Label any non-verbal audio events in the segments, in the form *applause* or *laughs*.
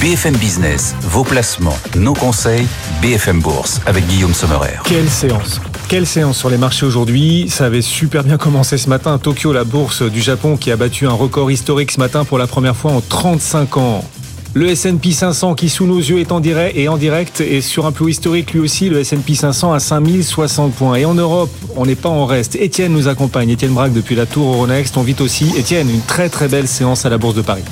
BFM Business, vos placements, nos conseils, BFM Bourse avec Guillaume Sommerer. Quelle séance quelle séance sur les marchés aujourd'hui Ça avait super bien commencé ce matin. Tokyo, la bourse du Japon, qui a battu un record historique ce matin pour la première fois en 35 ans. Le S&P 500 qui sous nos yeux est en direct et en direct et sur un plus historique lui aussi, le S&P 500 à 5060 points. Et en Europe, on n'est pas en reste. Étienne nous accompagne, Étienne Braque depuis la Tour Euronext. On vit aussi, Étienne, une très très belle séance à la Bourse de Paris.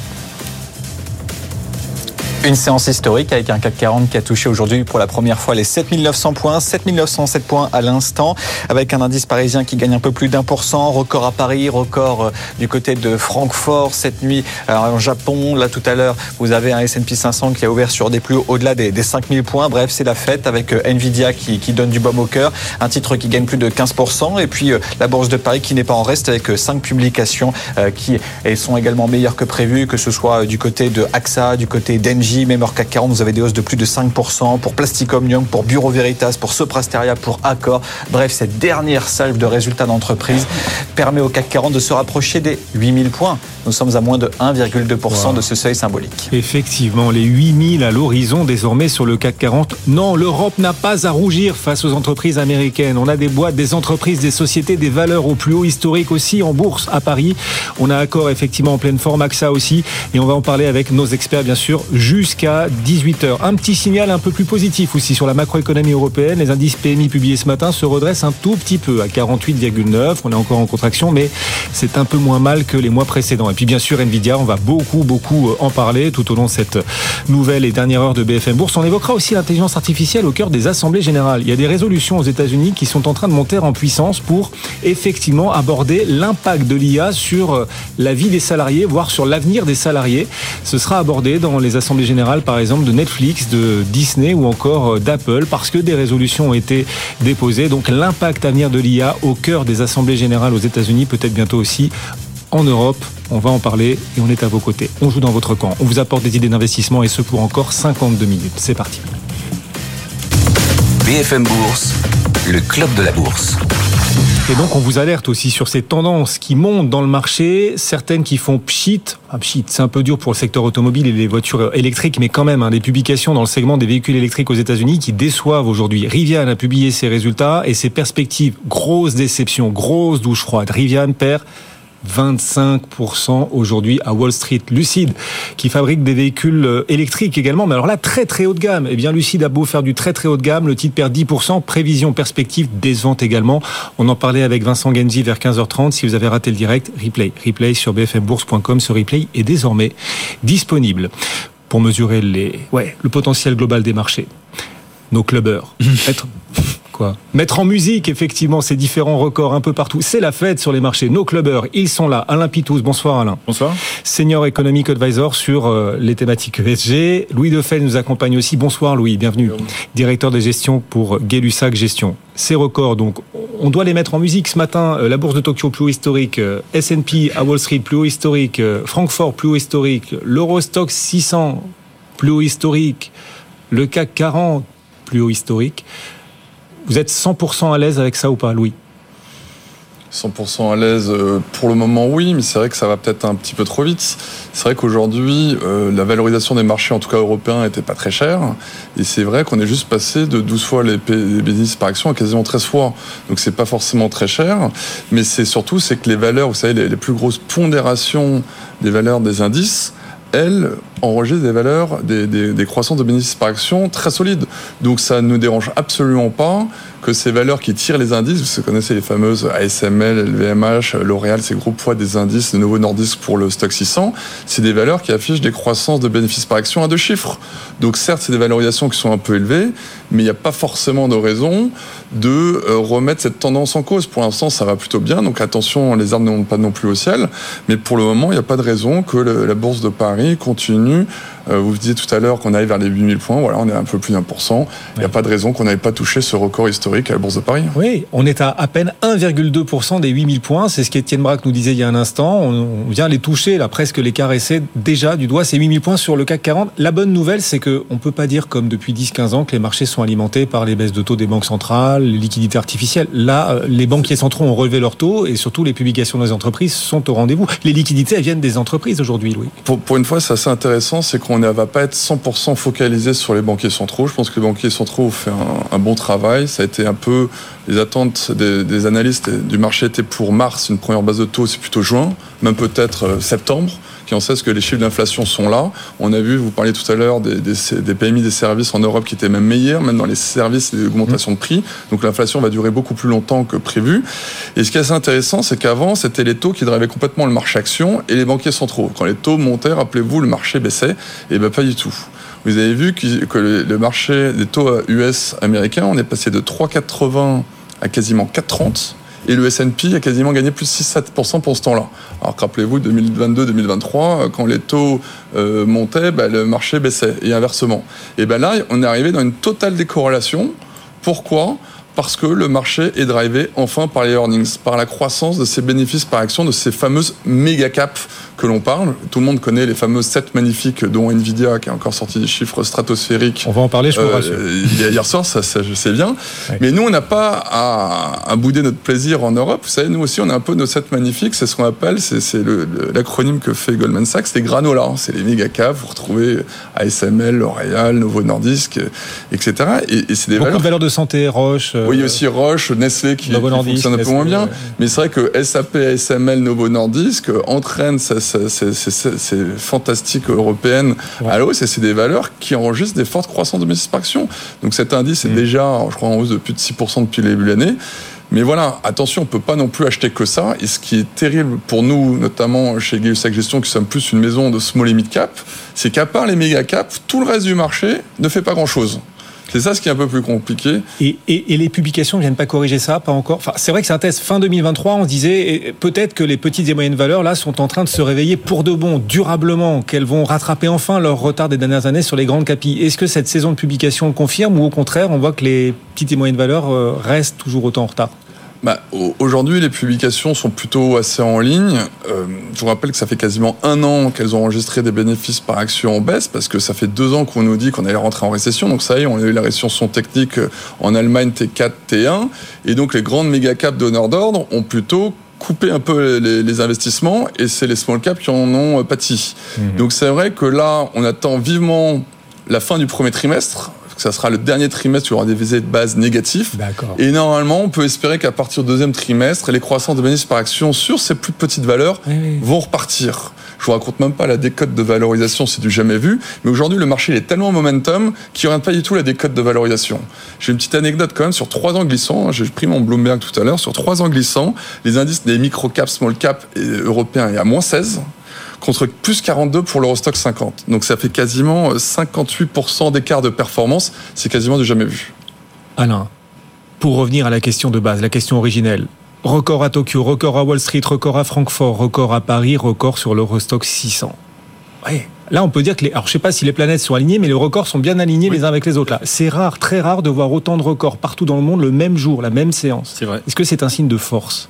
Une séance historique avec un CAC 40 qui a touché aujourd'hui pour la première fois les 7900 points, 7907 points à l'instant, avec un indice parisien qui gagne un peu plus d'un pour cent, record à Paris, record euh, du côté de Francfort cette nuit en Japon. Là tout à l'heure, vous avez un S&P 500 qui a ouvert sur des plus au-delà des, 5000 points. Bref, c'est la fête avec euh, Nvidia qui, donne du baume au cœur, un titre qui gagne plus de 15%, et puis euh, la bourse de Paris qui n'est pas en reste avec cinq publications qui sont également meilleures que prévues, que ce soit du côté de AXA, du côté d'Engie, même hors CAC 40, vous avez des hausses de plus de 5% pour Plastic Omnium, pour Bureau Veritas, pour Soprasteria, pour Accor. Bref, cette dernière salve de résultats d'entreprise permet au CAC 40 de se rapprocher des 8000 points. Nous sommes à moins de 1,2% de ce seuil symbolique. Effectivement, les 8000 à l'horizon désormais sur le CAC 40. Non, l'Europe n'a pas à rougir face aux entreprises américaines. On a des boîtes, des entreprises, des sociétés, des valeurs au plus haut historique aussi en bourse à Paris. On a Accor effectivement en pleine forme, AXA aussi. Et on va en parler avec nos experts bien sûr jusqu'à 18h. Un petit signal un peu plus positif aussi sur la macroéconomie européenne. Les indices PMI publiés ce matin se redressent un tout petit peu à 48,9. On est encore en contraction, mais c'est un peu moins mal que les mois précédents. Et puis bien sûr, Nvidia, on va beaucoup, beaucoup euh, en parler tout au long de cette nouvelle et dernière heure de BFM Bourse. On évoquera aussi l'intelligence artificielle au cœur des assemblées générales. Il y a des résolutions aux États-Unis qui sont en train de monter en puissance pour effectivement aborder l'impact de l'IA sur euh, la vie des salariés, voire sur l'avenir des salariés. Ce sera abordé dans les assemblées générales par exemple, de Netflix, de Disney ou encore euh, d'Apple, parce que des résolutions ont été déposées. Donc l'impact à venir de l'IA au cœur des assemblées générales aux États-Unis, peut-être bientôt aussi en Europe. On va en parler et on est à vos côtés. On joue dans votre camp. On vous apporte des idées d'investissement et ce pour encore 52 minutes. C'est parti. BFM Bourse, le club de la bourse. Et donc on vous alerte aussi sur ces tendances qui montent dans le marché, certaines qui font pchit. Ah, pchit, c'est un peu dur pour le secteur automobile et les voitures électriques, mais quand même, hein, des publications dans le segment des véhicules électriques aux États-Unis qui déçoivent aujourd'hui. Rivian a publié ses résultats et ses perspectives. Grosse déception, grosse douche froide. Rivian perd 25% aujourd'hui à Wall Street. Lucide, qui fabrique des véhicules euh, électriques également, mais alors là, très très haut de gamme. Eh bien, Lucide a beau faire du très très haut de gamme, le titre perd 10%, prévision, perspective, décevante également. On en parlait avec Vincent Genzi vers 15h30. Si vous avez raté le direct, replay. Replay sur bfmbourse.com. Ce replay est désormais disponible pour mesurer les, ouais, le potentiel global des marchés. Nos clubbers. *laughs* Être Mettre en musique, effectivement, ces différents records un peu partout. C'est la fête sur les marchés. Nos clubbers, ils sont là. Alain Pitous, bonsoir Alain. Bonsoir. Senior Economic Advisor sur euh, les thématiques ESG. Louis Defay nous accompagne aussi. Bonsoir Louis, bienvenue. Directeur de gestion pour Gay-Lussac Gestion. Ces records, donc, on doit les mettre en musique ce matin. Euh, la bourse de Tokyo plus haut historique, euh, S&P à Wall Street plus haut historique, Francfort plus haut historique, l'Eurostock 600 plus haut historique, le CAC 40 plus haut historique. Vous êtes 100% à l'aise avec ça ou pas, Louis? 100% à l'aise euh, pour le moment oui, mais c'est vrai que ça va peut-être un petit peu trop vite. C'est vrai qu'aujourd'hui, euh, la valorisation des marchés, en tout cas européens, n'était pas très chère. Et c'est vrai qu'on est juste passé de 12 fois les, bénéfices par action à quasiment 13 fois. Donc c'est pas forcément très cher. Mais c'est surtout, c'est que les valeurs, vous savez, les, les plus grosses pondérations des valeurs des indices, elles enregistrent des valeurs, des, des, croissances de bénéfices par action très solides. Donc ça ne nous dérange absolument pas que ces valeurs qui tirent les indices, vous connaissez les fameuses ASML, LVMH, L'Oréal, ces groupes poids des indices de Novo Nordisk pour le stock 600, c'est des valeurs qui affichent des croissances de bénéfices par action à deux chiffres. Donc certes, c'est des valorisations qui sont un peu élevées, mais il n'y a pas forcément de raison de euh, remettre cette tendance en cause. Pour l'instant, ça va plutôt bien, donc attention, les arbres ne montent pas non plus au ciel, mais pour le moment, il n'y a pas de raison que la bourse de Paris continue euh, vous disiez tout à l'heure qu'on allait vers les 8000 points. Voilà, on est un peu plus d'un pour cent. Il n'y a pas de raison qu'on n'avait pas touché ce record historique à la Bourse de Paris. Oui, on est à à peine 1,2% des 8000 points. C'est ce qu'Étienne Braque nous disait il y a un instant. On vient les toucher, là, presque les caresser déjà du doigt. Ces 8000 points sur le CAC 40. La bonne nouvelle, c'est qu'on ne peut pas dire, comme depuis 10-15 ans, que les marchés sont alimentés par les baisses de taux des banques centrales, les liquidités artificielles. Là, euh, les banquiers centraux ont relevé leurs taux et surtout les publications des entreprises sont au rendez-vous. Les liquidités, elles viennent des entreprises aujourd'hui, Louis. Pour, pour une fois, c'est assez intéressant, c'est qu'on ne va pas être 100% focalisé sur les banquiers centraux. Je pense que les banquiers centraux ont fait un, un bon travail. Ça a été un peu les attentes des, des, analystes du marché étaient pour mars une première base de taux, c'est plutôt juin, même peut-être euh, septembre qui en sait que les chiffres d'inflation sont là. On a vu, vous parliez tout à l'heure des, des, des, PMI des services en Europe qui étaient même meilleurs, même dans les services, les augmentations de prix. Donc l'inflation va durer beaucoup plus longtemps que prévu. Et ce qui est assez intéressant, c'est qu'avant, c'était les taux qui drivaient complètement le marché action et les banquiers centraux. Quand les taux montaient, rappelez-vous, le marché baissait. Et bien pas du tout. Vous avez vu que le marché des taux US américains, on est passé de 3,80 à quasiment 4,30 et le S&P a quasiment gagné plus de 6-7% pour ce temps-là. Alors rappelez-vous, 2022-2023, quand les taux euh, montaient, ben, le marché baissait, et inversement. Et ben là, on est arrivé dans une totale décorrélation. Pourquoi? Parce que le marché est drivé enfin par les earnings, par la croissance de ces bénéfices par action, de ces fameuses méga caps que l'on parle. Tout le monde connaît les fameuses 7 magnifiques, dont Nvidia qui a encore sorti des chiffres stratosphériques. On va en parler, je vous rassure. Euh, hier soir, ça, ça, je sais bien. Oui. Mais nous, on n'a pas à, à, bouder notre plaisir en Europe. Vous savez, nous aussi, on a un peu nos 7 magnifiques. C'est ce qu'on appelle, c'est l'acronyme que fait Goldman Sachs, c'est Granola. C'est les méga caps. Vous retrouvez ASML, L'Oréal, Novo Nordisk, etc. Et, et c'est des Beaucoup valeurs... de valeurs de santé, Roche. Euh... Oui, aussi Roche, Nestlé qui, qui fonctionne un peu moins bien. Mais c'est vrai que SAP, ASML, Novo Nordisk entraînent ces, fantastiques européennes ouais. à l'hausse et c'est des valeurs qui enregistrent des fortes croissances de par action. Donc cet indice est mmh. déjà, je crois, en hausse de plus de 6% depuis le début de l'année. Mais voilà, attention, on ne peut pas non plus acheter que ça. Et ce qui est terrible pour nous, notamment chez Gay-Lussac Gestion, qui sommes plus une maison de small et mid cap, c'est qu'à part les méga caps, tout le reste du marché ne fait pas grand-chose. C'est ça ce qui est un peu plus compliqué. Et, les publications ne viennent pas corriger ça, pas encore. C'est vrai que c'est un test fin 2023. On se disait peut-être que les petites et moyennes valeurs là sont en train de se réveiller pour de bon, durablement, qu'elles vont rattraper enfin leur retard des dernières années sur les grandes capilles. Est-ce que cette saison de publication confirme ou au contraire, on voit que les petites et moyennes valeurs euh, restent toujours autant en retard? Bah, Aujourd'hui, les publications sont plutôt assez en ligne. Euh, je vous rappelle que ça fait quasiment un an qu'elles ont enregistré des bénéfices par action en baisse, parce que ça fait deux ans qu'on nous dit qu'on allait rentrer en récession. Donc ça y est, on a eu la récession technique en Allemagne T4, T1. Et donc les grandes méga caps donneurs d'ordre ont plutôt coupé un peu les, les investissements et c'est les small caps qui en ont pâti. Mmh. Donc c'est vrai que là, on attend vivement la fin du premier trimestre ça sera le dernier trimestre où il y aura des visées de base négatifs. Et normalement, on peut espérer qu'à partir du deuxième trimestre, les croissances de bénéfices par action sur ces plus petites valeurs oui, oui. vont repartir. Je vous raconte même pas la décote de valorisation, c'est du jamais vu. Mais aujourd'hui, le marché il est tellement momentum qu'il n'y aura pas du tout la décote de valorisation. J'ai une petite anecdote quand même sur trois ans glissants. J'ai pris mon Bloomberg tout à l'heure. Sur trois ans glissants, les indices des micro caps, small caps européens est à moins 16 contre plus 42 pour l'Eurostock 50. Donc ça fait quasiment 58% d'écart de performance. C'est quasiment du jamais vu. Alain, pour revenir à la question de base, la question originelle. Record à Tokyo, record à Wall Street, record à Francfort, record à Paris, record sur l'Eurostock 600. Ouais. Là, on peut dire que les. Alors, je sais pas si les planètes sont alignées, mais les records sont bien alignés oui. les uns avec les autres. Là, c'est rare, très rare de voir autant de records partout dans le monde le même jour, la même séance. C'est vrai. Est-ce que c'est un signe de force?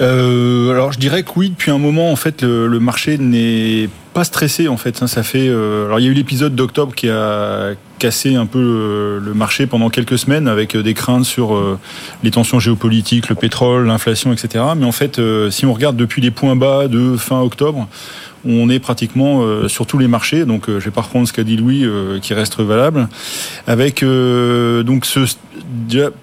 Euh, alors je dirais que oui, depuis un moment en fait le, marché n'est pas stressé en fait. Ça fait. Euh, alors il y a eu l'épisode d'octobre qui a cassé un peu le, marché pendant quelques semaines avec des craintes sur euh, les tensions géopolitiques, le pétrole, l'inflation, etc. Mais en fait, euh, si on regarde depuis les points bas de fin octobre, on est pratiquement sur tous les marchés. Donc, je vais pas reprendre ce qu'a dit Louis, qui reste valable. Avec donc ce,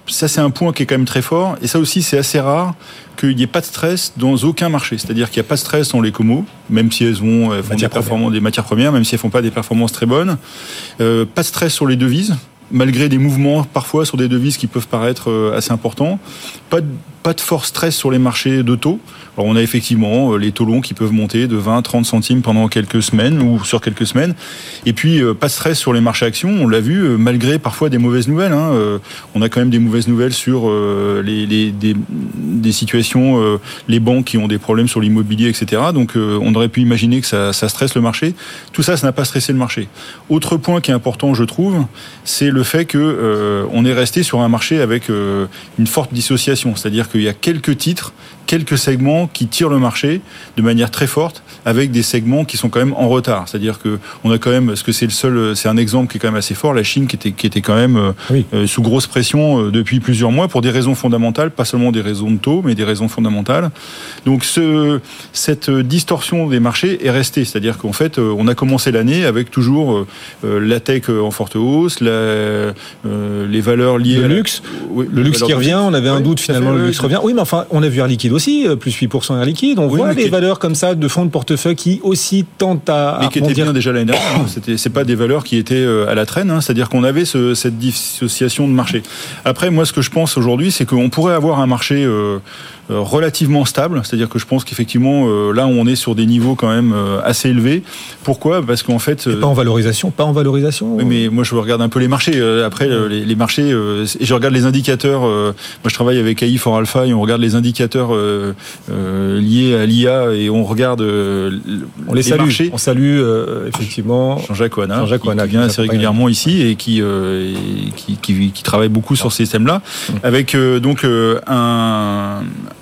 ça c'est un point qui est quand même très fort. Et ça aussi, c'est assez rare qu'il n'y ait pas de stress dans aucun marché. C'est-à-dire qu'il n'y a pas de stress dans les comos, même si elles vont font des, performances, des matières premières, même si elles font pas des performances très bonnes. pas de stress sur les devises malgré des mouvements parfois sur des devises qui peuvent paraître assez importants. Pas de, pas de fort stress sur les marchés de taux. Alors on a effectivement euh, les taux longs qui peuvent monter de 20, 30 centimes pendant quelques semaines ou sur quelques semaines. Et puis euh, pas de stress sur les marchés actions. On l'a vu, euh, malgré parfois des mauvaises nouvelles. Hein. On a quand même des mauvaises nouvelles sur les, des, situations, les banques qui ont des problèmes sur l'immobilier, etc. Donc on aurait pu imaginer que ça, ça stresse le marché. Tout ça, ça n'a pas stressé le marché. Autre point qui est important, je trouve, c'est le fait que on est resté sur un marché avec une forte dissociation, c'est-à-dire qu'il y a quelques titres, quelques segments qui tirent le marché de manière très forte, avec des segments qui sont quand même en retard. C'est-à-dire que on a quand même, parce que c'est le seul, c'est un exemple qui est quand même assez fort, la Chine qui était qui était quand même euh, euh, sous grosse pression euh, depuis plusieurs mois pour des raisons fondamentales, pas seulement des raisons de taux, mais des raisons fondamentales. Donc ce, cette distorsion des marchés est restée. C'est-à-dire qu'en fait, on a commencé l'année avec toujours la tech en forte hausse, la, les valeurs liées le luxe, le luxe qui revient. On avait un doute finalement, le luxe revient. Oui, mais enfin, on a vu Air Liquide aussi, euh, plus 8% Air Liquide. On voit des valeurs comme ça de fonds de portefeuille qui aussi tentent à. Mais qui étaient bien déjà l'année dernière. *coughs* C'était, c'est pas des valeurs qui étaient euh, à la traîne. Hein. C'est-à-dire qu'on avait ce, cette dissociation de marché. Après, moi, ce que je pense aujourd'hui, c'est qu'on pourrait avoir un marché. Euh, relativement stable, c'est-à-dire que je pense qu'effectivement euh, là on est sur des niveaux quand même euh, assez élevés. Pourquoi? Parce qu'en fait pas en valorisation, pas en valorisation. mais moi je regarde un peu les marchés. Après les, marchés et je regarde les indicateurs. moi je travaille avec AI for Alpha et on regarde les indicateurs liés à l'IA et on regarde on les, salue. On salue effectivement Jean-Jacques Ouana, Jean qui, vient assez régulièrement ici et qui, qui, qui, qui, travaille beaucoup sur ces thèmes-là, mmh. avec donc un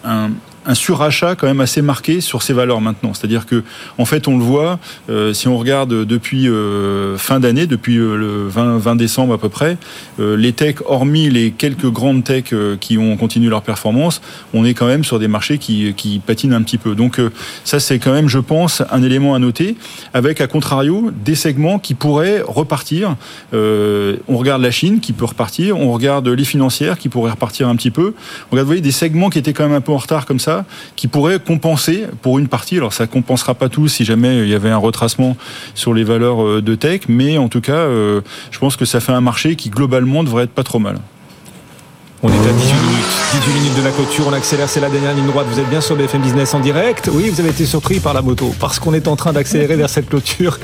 un, un surachat quand même assez marqué sur ces valeurs maintenant. C'est-à-dire que, en fait, on le voit, euh, si on regarde depuis euh, fin d'année, depuis euh, le 20, 20, décembre à peu près, les techs, hormis les quelques grandes techs qui ont continué leur performance, on est quand même sur des marchés qui, qui patinent un petit peu. Donc ça, c'est quand même, je pense, un élément à noter, avec, à contrario, des segments qui pourraient repartir. on regarde la Chine qui peut repartir, on regarde les financières qui pourraient repartir un petit peu. On regarde, vous voyez, des segments qui étaient quand même un peu en retard comme ça, qui pourrait compenser pour une partie. Alors ça compensera pas tout si jamais il y avait un retracement sur les valeurs euh, de tech, mais en tout cas, euh, je pense que ça fait un marché qui globalement devrait être pas trop mal. On est à 18 minutes, 18 minutes de la clôture, on accélère, c'est la dernière ligne droite. Vous êtes bien sur BFM Business en direct. Oui, vous avez été surpris par la moto, parce qu'on est en train d'accélérer vers cette clôture.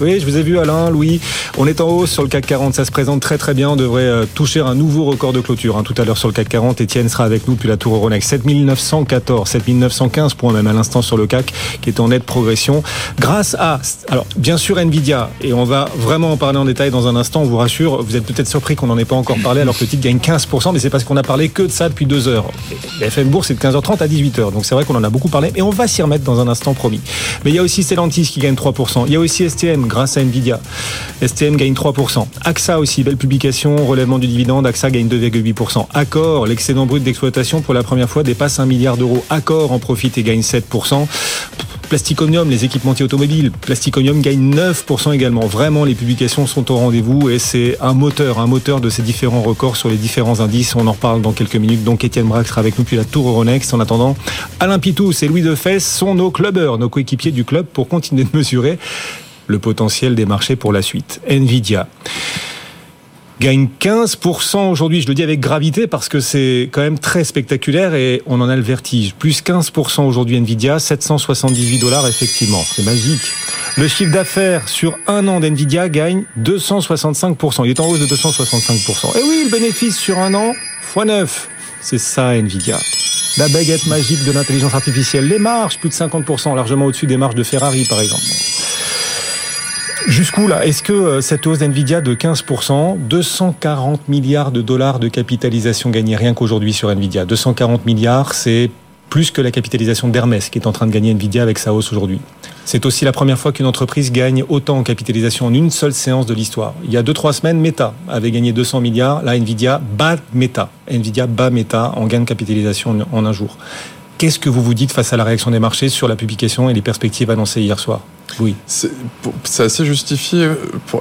Oui, je vous ai vu Alain, Louis. On est en hausse sur le CAC 40, ça se présente très très bien. On devrait euh, toucher un nouveau record de clôture. Hein. Tout à l'heure sur le CAC 40, Etienne sera avec nous, puis la tour Euronext. 7914, 7915 points même à l'instant sur le CAC, qui est en nette progression. Grâce à, alors bien sûr Nvidia, et on va vraiment en parler en détail dans un instant, on vous rassure, vous êtes peut-être surpris qu'on n'en ait pas encore parlé alors que le titre gagne 15% mais c'est parce qu'on a parlé que de ça depuis deux heures. FM Bourse, c'est de 15h30 à 18h. Donc c'est vrai qu'on en a beaucoup parlé, et on va s'y remettre dans un instant promis. Mais il y a aussi Stellantis qui gagne 3%. Il y a aussi STM grâce à Nvidia. STM gagne 3%. AXA aussi, belle publication, relèvement du dividende. AXA gagne 2,8%. Accor, l'excédent brut d'exploitation pour la première fois dépasse 1 milliard d'euros. Accor en profite et gagne 7%. Plasticonium, les équipementiers automobiles, Plasticonium gagne 9% également. Vraiment, les publications sont au rendez-vous et c'est un moteur, un moteur de ces différents records sur les différents indices. On en reparle dans quelques minutes. Donc, Étienne Braque sera avec nous puis la Tour Euronext. En attendant, Alain Pitous et Louis Defesse sont nos clubbers, nos coéquipiers du club pour continuer de mesurer le potentiel des marchés pour la suite. Nvidia gagne 15% aujourd'hui. Je le dis avec gravité parce que c'est quand même très spectaculaire et on en a le vertige. Plus 15% aujourd'hui Nvidia, 778 dollars effectivement. C'est magique. Le chiffre d'affaires sur un an d'Nvidia gagne 265%. Il est en hausse de 265%. Et oui, le bénéfice sur un an, x 9. C'est ça Nvidia. La baguette magique de l'intelligence artificielle. Les marges, plus de 50%, largement au-dessus des marges de Ferrari par exemple. Jusqu'où là Est-ce que euh, cette hausse d'NVIDIA de 15%, 240 milliards de dollars de capitalisation gagnée rien qu'aujourd'hui sur NVIDIA 240 milliards, c'est plus que la capitalisation d'Hermès qui est en train de gagner Nvidia avec sa hausse aujourd'hui. C'est aussi la première fois qu'une entreprise gagne autant en capitalisation en une seule séance de l'histoire. Il y a 2-3 semaines, Meta avait gagné 200 milliards. Là, Nvidia bat Meta. Nvidia bat Meta en gain de capitalisation en un jour. Qu'est-ce que vous vous dites face à la réaction des marchés sur la publication et les perspectives annoncées hier soir? Oui. C'est assez justifié.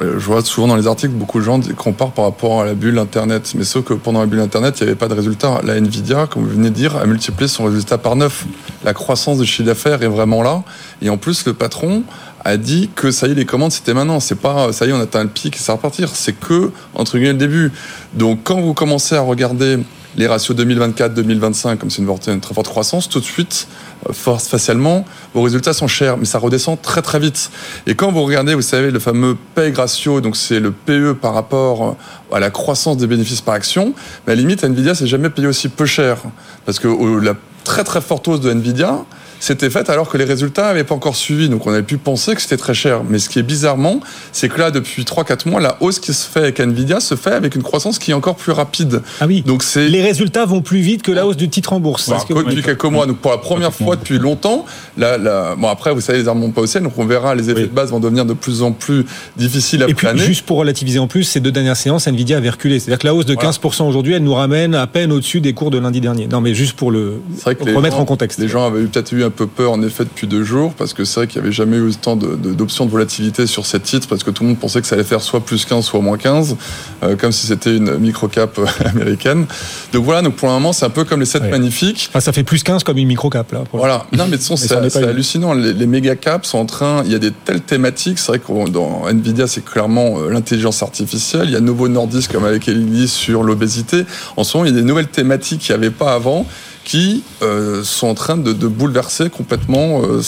je vois souvent dans les articles beaucoup de gens comparent par rapport à la bulle Internet. Mais sauf que pendant la bulle Internet, il n'y avait pas de résultat. La Nvidia, comme vous venez de dire, a multiplié son résultat par neuf. La croissance du chiffre d'affaires est vraiment là. Et en plus, le patron a dit que ça y est, les commandes, c'était maintenant. C'est pas, ça y est, on atteint le pic et ça va repartir. C'est que, entre guillemets, le début. Donc, quand vous commencez à regarder les ratios 2024-2025, comme c'est une, très forte croissance, tout de suite, euh, force facialement, vos résultats sont chers, mais ça redescend très très vite. Et quand vous regardez, vous savez, le fameux PEG ratio, donc c'est le PE par rapport à la croissance des bénéfices par action, mais à la limite, Nvidia s'est jamais payé aussi peu cher. Parce que la très très forte hausse de Nvidia, c'était fait alors que les résultats n'avaient pas encore suivi. Donc on avait pu penser que c'était très cher. Mais ce qui est bizarrement, c'est que là, depuis 3-4 mois, la hausse qui se fait avec Nvidia se fait avec une croissance qui est encore plus rapide. Ah oui. Donc c'est les résultats vont plus vite que la hausse du titre en bourse. Bah, depuis quelques mois. Donc pour la première fois depuis longtemps, la, bon après vous savez les armes montent pas au ciel, donc on verra les effets de base vont devenir de plus en plus difficiles à Et puis juste pour relativiser en plus, ces deux dernières séances, Nvidia avait reculé. C'est-à-dire que la hausse de 15% aujourd'hui, elle nous ramène à peine au-dessus des cours de lundi dernier. Non mais juste pour le remettre en contexte. Les gens avaient peut-être eu un peu peur en effet depuis deux jours, parce que c'est vrai qu'il n'y avait jamais eu autant d'options de, volatilité sur ces titres, parce que tout le monde pensait que ça allait faire soit plus 15, soit moins 15, euh, comme si c'était une micro-cap euh, *laughs* américaine. Donc voilà, donc pour le moment, c'est un peu comme les 7 magnifiques. ça fait plus 15 comme une micro-cap, là. Voilà. Non, mais de toute *laughs* c'est hallucinant. Les, les méga-caps sont en train, il y a des telles thématiques, c'est vrai que dans Nvidia, c'est clairement euh, l'intelligence artificielle. Il y a Novo Nordisk, comme avec Ellie, sur l'obésité. En ce moment, il y a des nouvelles thématiques qu'il n'y avait pas avant qui euh, sont en train de, bouleverser complètement euh,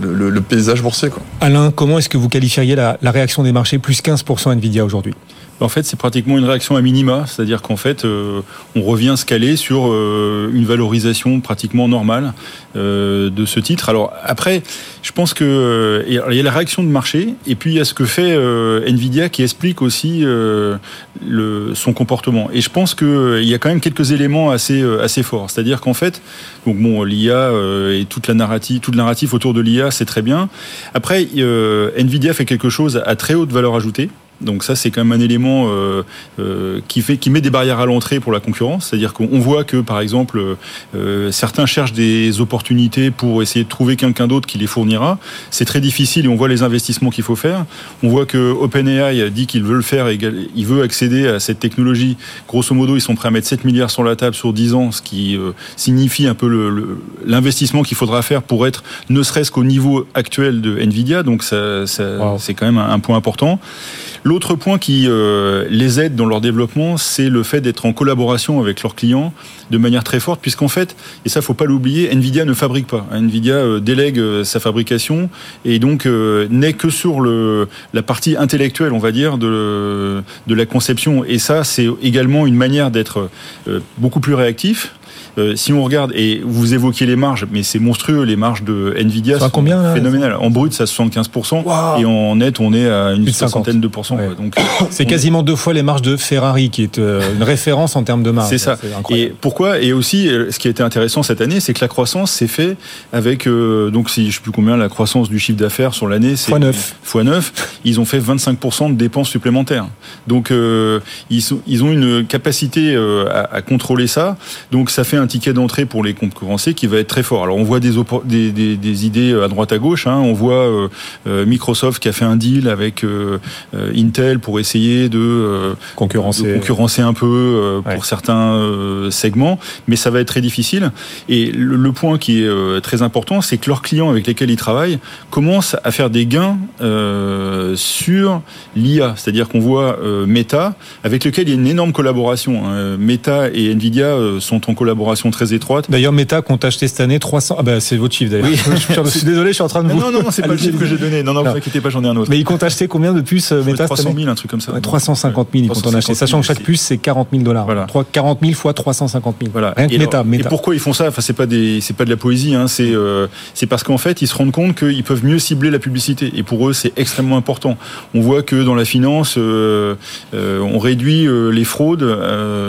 le, paysage boursier. Quoi. Alain, comment est-ce que vous qualifieriez la, la réaction des marchés plus 15% Nvidia aujourd'hui? En fait, c'est pratiquement une réaction à minima, c'est-à-dire qu'en fait, euh, on revient se caler sur euh, une valorisation pratiquement normale euh, de ce titre. Alors après, je pense que il y a la réaction de marché, et puis il y a ce que fait Nvidia qui explique aussi son comportement. Et je pense qu'il y a quand même quelques éléments assez assez forts, c'est-à-dire qu'en fait, donc l'IA et toute la narrative, tout le narratif autour de l'IA, c'est très bien. Après, Nvidia fait quelque chose à très haute valeur ajoutée. Donc ça, c'est quand même un élément euh, euh, qui fait, qui met des barrières à l'entrée pour la concurrence. C'est-à-dire qu'on voit que, par exemple, euh, certains cherchent des opportunités pour essayer de trouver quelqu'un d'autre qui les fournira. C'est très difficile et on voit les investissements qu'il faut faire. On voit que OpenAI dit qu'il veut le faire, et il veut accéder à cette technologie. Grosso modo, ils sont prêts à mettre 7 milliards sur la table sur 10 ans, ce qui signifie un peu l'investissement qu'il faudra faire pour être ne serait-ce qu'au niveau actuel de Nvidia. Donc ça, c'est quand même un point important. L'autre point qui euh, les aide dans leur développement, c'est le fait d'être en collaboration avec leurs clients de manière très forte, puisqu'en fait, et ça faut pas l'oublier, Nvidia ne fabrique pas. Nvidia euh, délègue euh, sa fabrication et donc n'est que sur le, la partie intellectuelle, on va dire, de, de la conception. Et ça, c'est également une manière d'être beaucoup plus réactif euh, si on regarde, et vous évoquiez les marges, mais c'est monstrueux, les marges de Nvidia sont combien, phénoménales. En brut, ça 75%, et en net, on est à une soixantaine de pourcents. Donc, *coughs* c'est quasiment deux fois les marges de Ferrari, qui est euh, une référence en termes de marge. C'est ça. Et pourquoi Et aussi, euh, ce qui a été intéressant cette année, c'est que la croissance s'est fait avec, donc si je sais plus combien, la croissance du chiffre d'affaires sur l'année, c'est x9. x9. Ils ont fait 25% de dépenses supplémentaires. Donc, ils, sont, ils ont une capacité à, à contrôler ça. Donc, ça fait un un ticket d'entrée pour les concurrencer qui va être très fort. Alors on voit des, des, des, idées à droite à gauche. Hein. On voit euh, euh, Microsoft qui a fait un deal avec euh, Intel pour essayer de concurrencer, concurrencer un peu pour certains segments, mais ça va être très difficile. Et le, point qui est très important, c'est que leurs clients avec lesquels ils travaillent commencent à faire des gains sur l'IA. C'est-à-dire qu'on voit Meta, avec lequel il y a une énorme collaboration. Hein. Meta et Nvidia sont en collaboration très étroite. D'ailleurs, Meta compte acheter cette année 300. Ah bah c'est votre chiffre d'ailleurs. *laughs* je, suis désolé, je suis en train de vous. Non, non, c'est pas le chiffre que j'ai donné. Non, non, vous inquiétez pas, j'en ai un autre. Mais il compte acheter combien de puces euh, Meta 300 000, un truc comme ça. 350 000, il compte en acheter. Sachant que chaque puce c'est 40 000 dollars. Voilà. 40 000 fois 350 000. Voilà. Rien que Meta, Et pourquoi ils font ça? Enfin, c'est pas des, c'est pas de la poésie. Hein. C'est, euh, c'est parce qu'en fait, ils se rendent compte qu'ils peuvent mieux cibler la publicité. Et pour eux, c'est extrêmement important. On voit que dans la finance, euh, on réduit les fraudes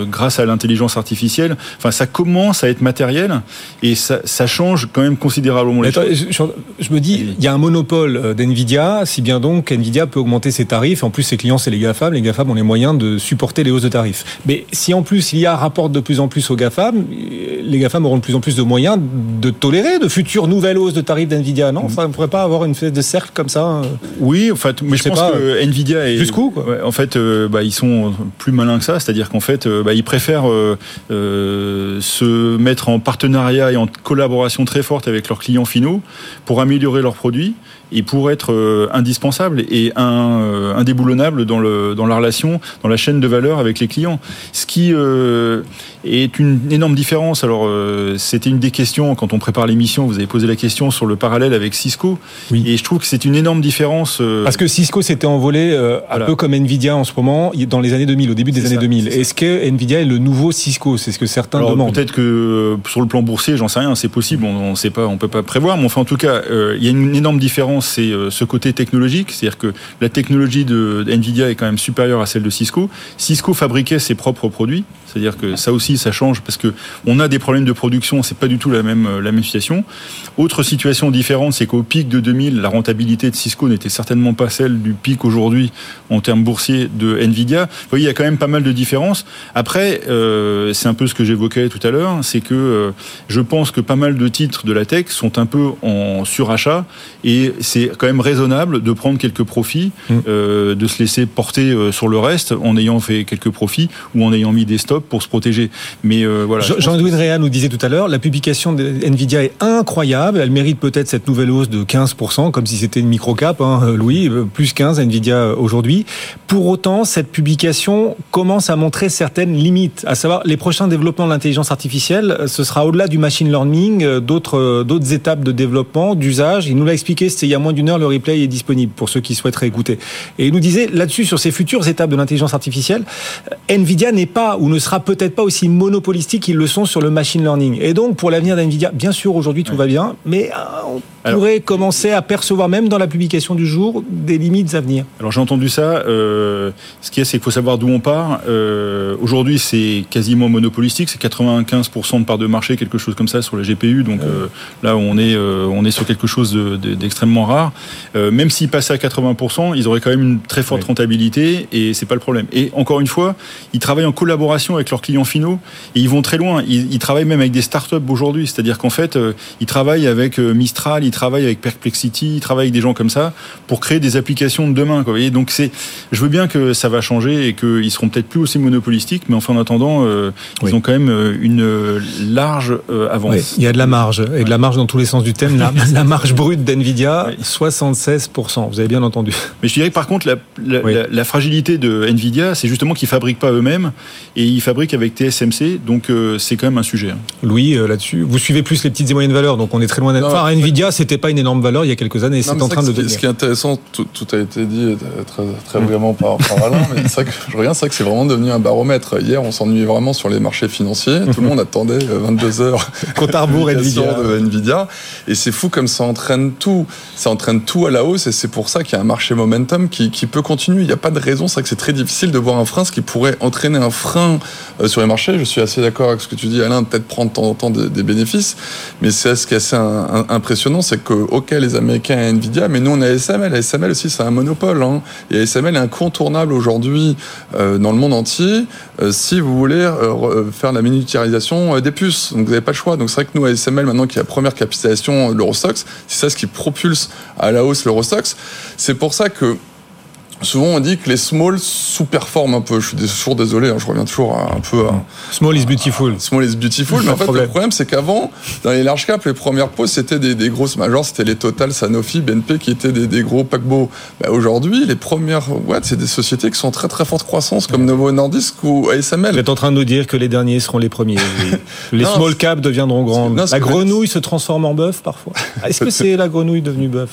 grâce à l'intelligence artificielle. Enfin, ça commence ça va être matériel et ça, ça change quand même considérablement les choses. je, je me dis, il y a un monopole euh, d'NVIDIA, si bien donc Nvidia peut augmenter ses tarifs. En plus, ses clients, c'est les GAFAM. Les GAFAM ont les moyens de supporter les hausses de tarifs. Mais si en plus l'IA rapporte de plus en plus aux GAFAM, euh, les GAFAM auront de plus en plus de moyens de tolérer de futures nouvelles hausses de tarifs d'NVIDIA. Non, on ne pourrait pas avoir une espèce de cercle comme ça. euh, Oui, en fait, mais Je je, pense pas, que Nvidia est jusqu'où, Ouais, en fait, euh, bah, ils sont plus malins que ça, c'est-à-dire qu'en fait, bah, ils préfèrent euh, euh, se mettre en partenariat et en collaboration très forte avec leurs clients finaux pour améliorer leurs produits et pour être euh, indispensables et un, euh, indéboulonnables dans, le, dans la relation, dans la chaîne de valeur avec les clients. Ce qui euh, est une énorme différence. Alors, euh, c'était une des questions quand on prépare l'émission. Vous avez posé la question sur le parallèle avec Cisco. Oui. Et je trouve que c'est une énorme différence. euh, Parce que Cisco s'était envolé un Voilà. peu comme Nvidia en ce moment, dans les années 2000, au début des années ça, 2000. c'est ça. Est-ce que Nvidia est le nouveau Cisco? C'est ce que certains Alors, demandent. Peut-être euh, sur le plan boursier, j'en sais rien, c'est possible, on ne sait pas, on peut pas prévoir, mais enfin en tout cas, euh, il y a une énorme différence, c'est euh, ce côté technologique, c'est-à-dire que la technologie de Nvidia est quand même supérieure à celle de Cisco. Cisco fabriquait ses propres produits, c'est-à-dire que ça aussi, ça change parce que on a des problèmes de production, c'est pas du tout la même euh, la même situation. Autre situation différente, c'est qu'au pic de 2000, la rentabilité de Cisco n'était certainement pas celle du pic aujourd'hui en termes boursiers de Nvidia. Vous voyez, il y a quand même pas mal de différences. Après, euh, c'est un peu ce que j'évoquais tout à l'heure, c'est que euh, je pense que pas mal de titres de la tech sont un peu en surachat et c'est quand même raisonnable de prendre quelques profits, Mm. euh, de se laisser porter euh, sur le reste en ayant fait quelques profits ou en ayant mis des stops pour se protéger. Mais euh, voilà. je pense Jean-Louis que- Réa nous disait tout à l'heure, la publication de Nvidia est incroyable. Elle mérite peut-être cette nouvelle hausse de 15%, comme si c'était une micro-cap, hein, Louis, euh, plus 15 Nvidia euh, aujourd'hui. Pour autant, cette publication commence à montrer certaines limites, à savoir les prochains développements de l'intelligence artificielle, euh, ce sera au-delà du machine learning, euh, d'autres euh, d'autres étapes de développement, d'usage. Il nous l'a expliqué, c'était il y a moins d'une heure, le replay est disponible pour ceux qui souhaiteraient écouter. Et il nous disait là-dessus, sur ces futures étapes de l'intelligence artificielle, euh, Nvidia n'est pas ou ne sera peut-être pas aussi monopolistique qu'ils le sont sur le machine learning. Et donc, pour l'avenir d'Nvidia, bien sûr, aujourd'hui tout va bien, mais euh, on Alors- pourrait commencer à percevoir, même dans la publication du jour, des limites à venir. Alors j'ai entendu ça. euh, ce qui est, c'est qu'il faut savoir d'où on part. Euh, Aujourd'hui, c'est quasiment monopolistique. C'est 95% de part de marché, quelque chose comme ça sur les GPU. Donc euh, là, on est on est sur quelque chose de- de- d'extrêmement rare. Même s'ils passaient à 80%, ils auraient quand même une très forte rentabilité et c'est pas le problème. Et encore une fois, ils travaillent en collaboration avec leurs clients finaux et ils vont très loin. Ils, ils travaillent même avec des startups aujourd'hui. C'est-à-dire qu'en fait, ils travaillent avec Mistral, ils travaillent avec Perplexity, ils travaillent avec des gens comme ça pour créer des applications de demain. Quoi. Vous voyez Donc c'est, je veux bien que ça va changer et qu'ils seront peut-être plus aussi monopolistiques, mais enfin en attendant, euh, Oui. ils ont quand même euh, une euh, large euh, avance. Il y a de la marge, et de la marge dans tous les sens du thème. La, *laughs* la marge brute d'Nvidia, Oui. 76%. Vous avez bien entendu. Mais je dirais que par contre, la, la, Oui. la- la fragilité de Nvidia, c'est justement qu'ils fabriquent pas eux-mêmes et ils fabriquent avec TSMC, donc euh, c'est quand même un sujet. hein. Louis, là-dessus, vous suivez plus les petites et moyennes valeurs, donc on est très loin d'être. Enfin. Nvidia, c'était pas une énorme valeur il y a quelques années, Non, c'est en train de le ce qui- devenir. est intéressant, tout, tout a été dit euh, très, très brillamment par, par Alain, mais c'est vrai que je regarde, c'est vrai que c'est vraiment devenu un baromètre. Hier, on s'ennuyait vraiment sur les marchés financiers. Tout le monde attendait euh, 22 heures *laughs* Compte à rebours Nvidia. de Nvidia. Et c'est fou comme ça entraîne tout. Ça entraîne tout à la hausse et c'est pour ça qu'il y a un marché momentum qui, qui peut continuer. Il n'y a pas de raison. C'est vrai que c'est très difficile de voir un frein, ce qui pourrait entraîner un frein euh, sur les marchés. Je suis assez d'accord avec ce que tu dis, Alain, peut-être prendre de temps en temps des, des bénéfices. Mais c'est ce qui est assez impressionnant, c'est que, OK, les Américains et Nvidia, mais nous, on a ASML. ASML aussi, c'est un monopole. Hein. Et ASML est incontournable aujourd'hui euh, dans le monde entier euh, si vous voulez euh, re- faire la miniaturisation des puces. Donc vous n'avez pas le choix. Donc c'est vrai que nous, ASML, maintenant qui est la première capitalisation de l'Eurostox, c'est ça ce qui propulse à la hausse l'Eurostox. C'est pour ça que souvent on dit que les small sous-performent un peu. Je suis toujours désolé, hein, je reviens toujours à- un peu à, Small is beautiful. Small is beautiful, mais en fait, problème. le problème, c'est qu'avant, dans les large caps, les premières pauses, c'était des, des grosses majors, c'était les Total, Sanofi, BNP, qui étaient des, des gros paquebots. Bah, Aujourd'hui, les premières boîtes, c'est des sociétés qui sont en très très forte croissance, comme Novo Nordisk ou Vous ASML. êtes en train de nous dire que les derniers seront les premiers. *laughs* Les Non, small caps deviendront grandes. non, la grenouille se transforme en bœuf parfois. *laughs* Est-ce que c'est la grenouille devenue bœuf?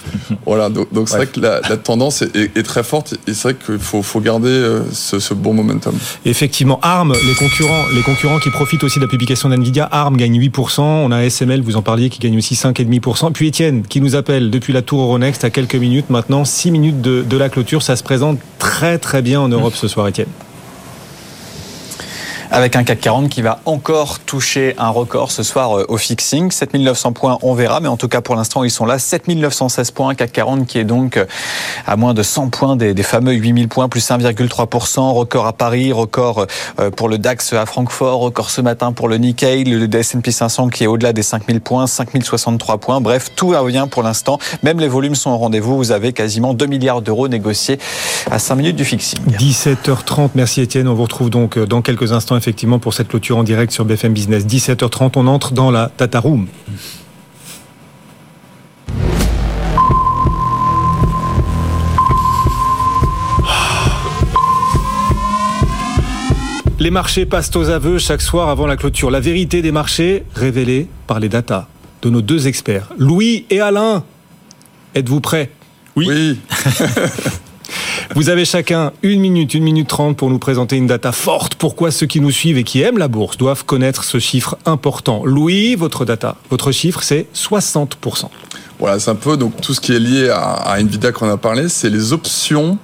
Voilà, donc donc c'est vrai que la, la tendance est, est- est très forte, et c'est vrai qu'il faut, garder euh, ce, bon momentum. Effectivement, ARM, les concurrents, les concurrents qui profitent aussi de la publication d'NVIDIA, ARM gagne 8%, on a SML, vous en parliez, qui gagne aussi 5,5%, puis Étienne, qui nous appelle depuis la tour Euronext à quelques minutes maintenant, 6 minutes de, de la clôture, ça se présente très très bien en Europe ce soir, Étienne. Avec un CAC 40 qui va encore toucher un record ce soir euh, au fixing. 7900 points, on verra, mais en tout cas pour l'instant ils sont là. 7916 points, CAC 40 qui est donc euh, à moins de 100 points des, des fameux 8000 points, plus 1,3%. Record à Paris, record euh, pour le DAX à Francfort, record ce matin pour le Nikkei, le S&P 500 qui est au-delà des 5000 points, 5063 points. Bref, tout va bien pour l'instant. Même les volumes sont au rendez-vous. Vous avez quasiment 2 milliards d'euros négociés à 5 minutes du fixing. 17h30, merci Étienne. On vous retrouve donc dans quelques instants effectivement pour cette clôture en direct sur BFM Business. 17h30, on entre dans la Tata Room. Les marchés passent aux aveux chaque soir avant la clôture. La vérité des marchés révélée par les datas de nos deux experts, Louis et Alain. Êtes-vous prêts? Oui. oui. *laughs* Vous avez chacun une minute, une minute trente pour nous présenter une data forte. Pourquoi ceux qui nous suivent et qui aiment la bourse doivent connaître ce chiffre important? Louis, votre data, votre chiffre, c'est 60%. Voilà, c'est un peu donc tout ce qui est lié à, à Nvidia qu'on a parlé, c'est les options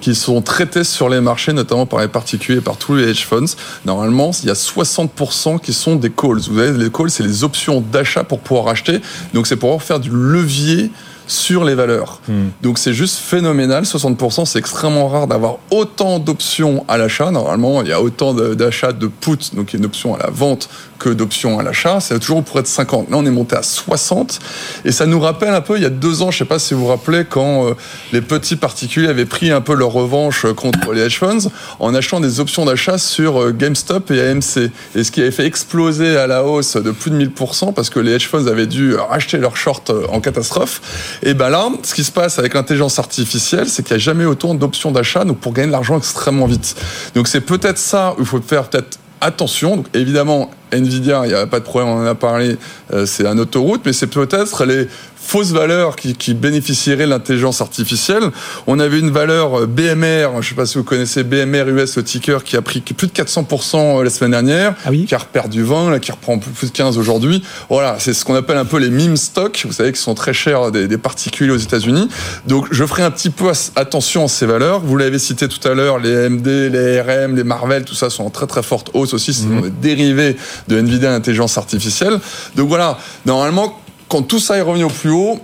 qui sont traitées sur les marchés, notamment par les particuliers et par tous les hedge funds. Normalement, il y a 60% qui sont des calls. Vous savez, les calls, c'est les options d'achat pour pouvoir acheter. Donc, c'est pour faire du levier sur les valeurs. Hmm. Donc c'est juste phénoménal, 60%, c'est extrêmement rare d'avoir autant d'options à l'achat. Normalement, il y a autant d'achats de put, donc une option à la vente, que d'options à l'achat. C'est toujours pour être 50. Là, on est monté à 60. Et ça nous rappelle un peu, il y a deux ans, je ne sais pas si vous vous rappelez, quand euh, les petits particuliers avaient pris un peu leur revanche contre les hedge funds en achetant des options d'achat sur euh, GameStop et AMC. Et ce qui avait fait exploser à la hausse de plus de 1000% parce que les hedge funds avaient dû racheter leurs shorts euh, en catastrophe. Et ben là, ce qui se passe avec l'intelligence artificielle, c'est qu'il n'y a jamais autant d'options d'achat pour gagner de l'argent extrêmement vite. Donc c'est peut-être ça où il faut faire peut-être attention. Donc évidemment, Nvidia, il n'y a pas de problème, on en a parlé, euh, c'est un autoroute, mais c'est peut-être les fausses valeurs qui, qui bénéficieraient de l'intelligence artificielle. On avait une valeur euh, BMR, je ne sais pas si vous connaissez BMR US, le ticker, qui a pris plus de 400% euh, la semaine dernière, ah oui qui a perdu 20, là, qui reprend plus de 15 aujourd'hui. Voilà, c'est ce qu'on appelle un peu les meme stocks, vous savez, qui sont très chers des, des particuliers aux États-Unis. Donc je ferai un petit peu attention à ces valeurs. Vous l'avez cité tout à l'heure, les AMD, les RM, les Marvel, tout ça sont en très très forte hausse aussi. C'est mmh. des dérivés de Nvidia intelligence artificielle. Donc voilà, normalement, quand tout ça est revenu au plus haut,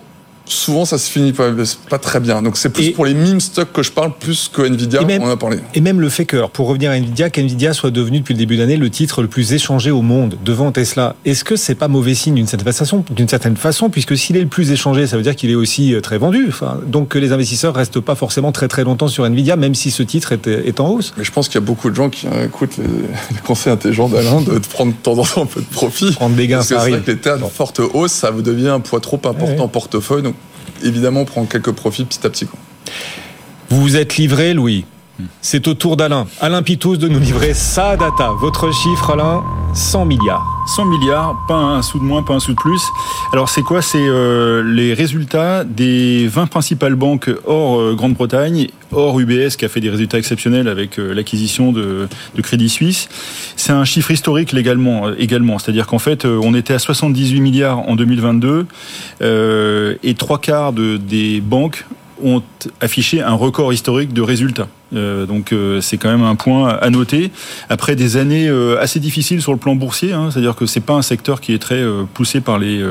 souvent ça se finit pas, pas très bien. Donc c'est plus et pour les meme stocks que je parle plus que Nvidia, même, on a parlé. Et même le fait que, alors pour revenir à Nvidia, qu'Nvidia soit devenu depuis le début d'année le titre le plus échangé au monde devant Tesla, est-ce que c'est pas mauvais signe d'une certaine façon, d'une certaine façon, puisque s'il est le plus échangé, ça veut dire qu'il est aussi euh, très vendu. Enfin, donc que les investisseurs restent pas forcément très très longtemps sur Nvidia, même si ce titre est, est en hausse. Mais je pense qu'il y a beaucoup de gens qui écoutent les, *laughs* les conseils intelligents d'Alain de prendre de temps en temps un peu de profit. Prendre des gains, Parce que ça c'est arrive. vrai que les en forte hausse, ça vous devient un poids trop important Ouais. en portefeuille. Donc évidemment, on prend quelques profits petit à petit. Vous vous êtes livré, Louis? C'est au tour d'Alain. Alain Pitous de nous livrer sa data. Votre chiffre, Alain, 100 milliards. 100 milliards, pas un sou de moins, pas un sou de plus. Alors c'est quoi? C'est euh, les résultats des 20 principales banques hors euh, Grande-Bretagne, hors UBS qui a fait des résultats exceptionnels avec euh, l'acquisition de, Crédit Suisse. C'est un chiffre historique légalement, également. C'est-à-dire qu'en fait, on était à 78 milliards en 2022 euh, et trois quarts de, des banques ont affiché un record historique de résultats. Euh, donc euh, c'est quand même un point à noter. Après des années euh, assez difficiles sur le plan boursier, hein, c'est-à-dire que c'est pas un secteur qui est très poussé par les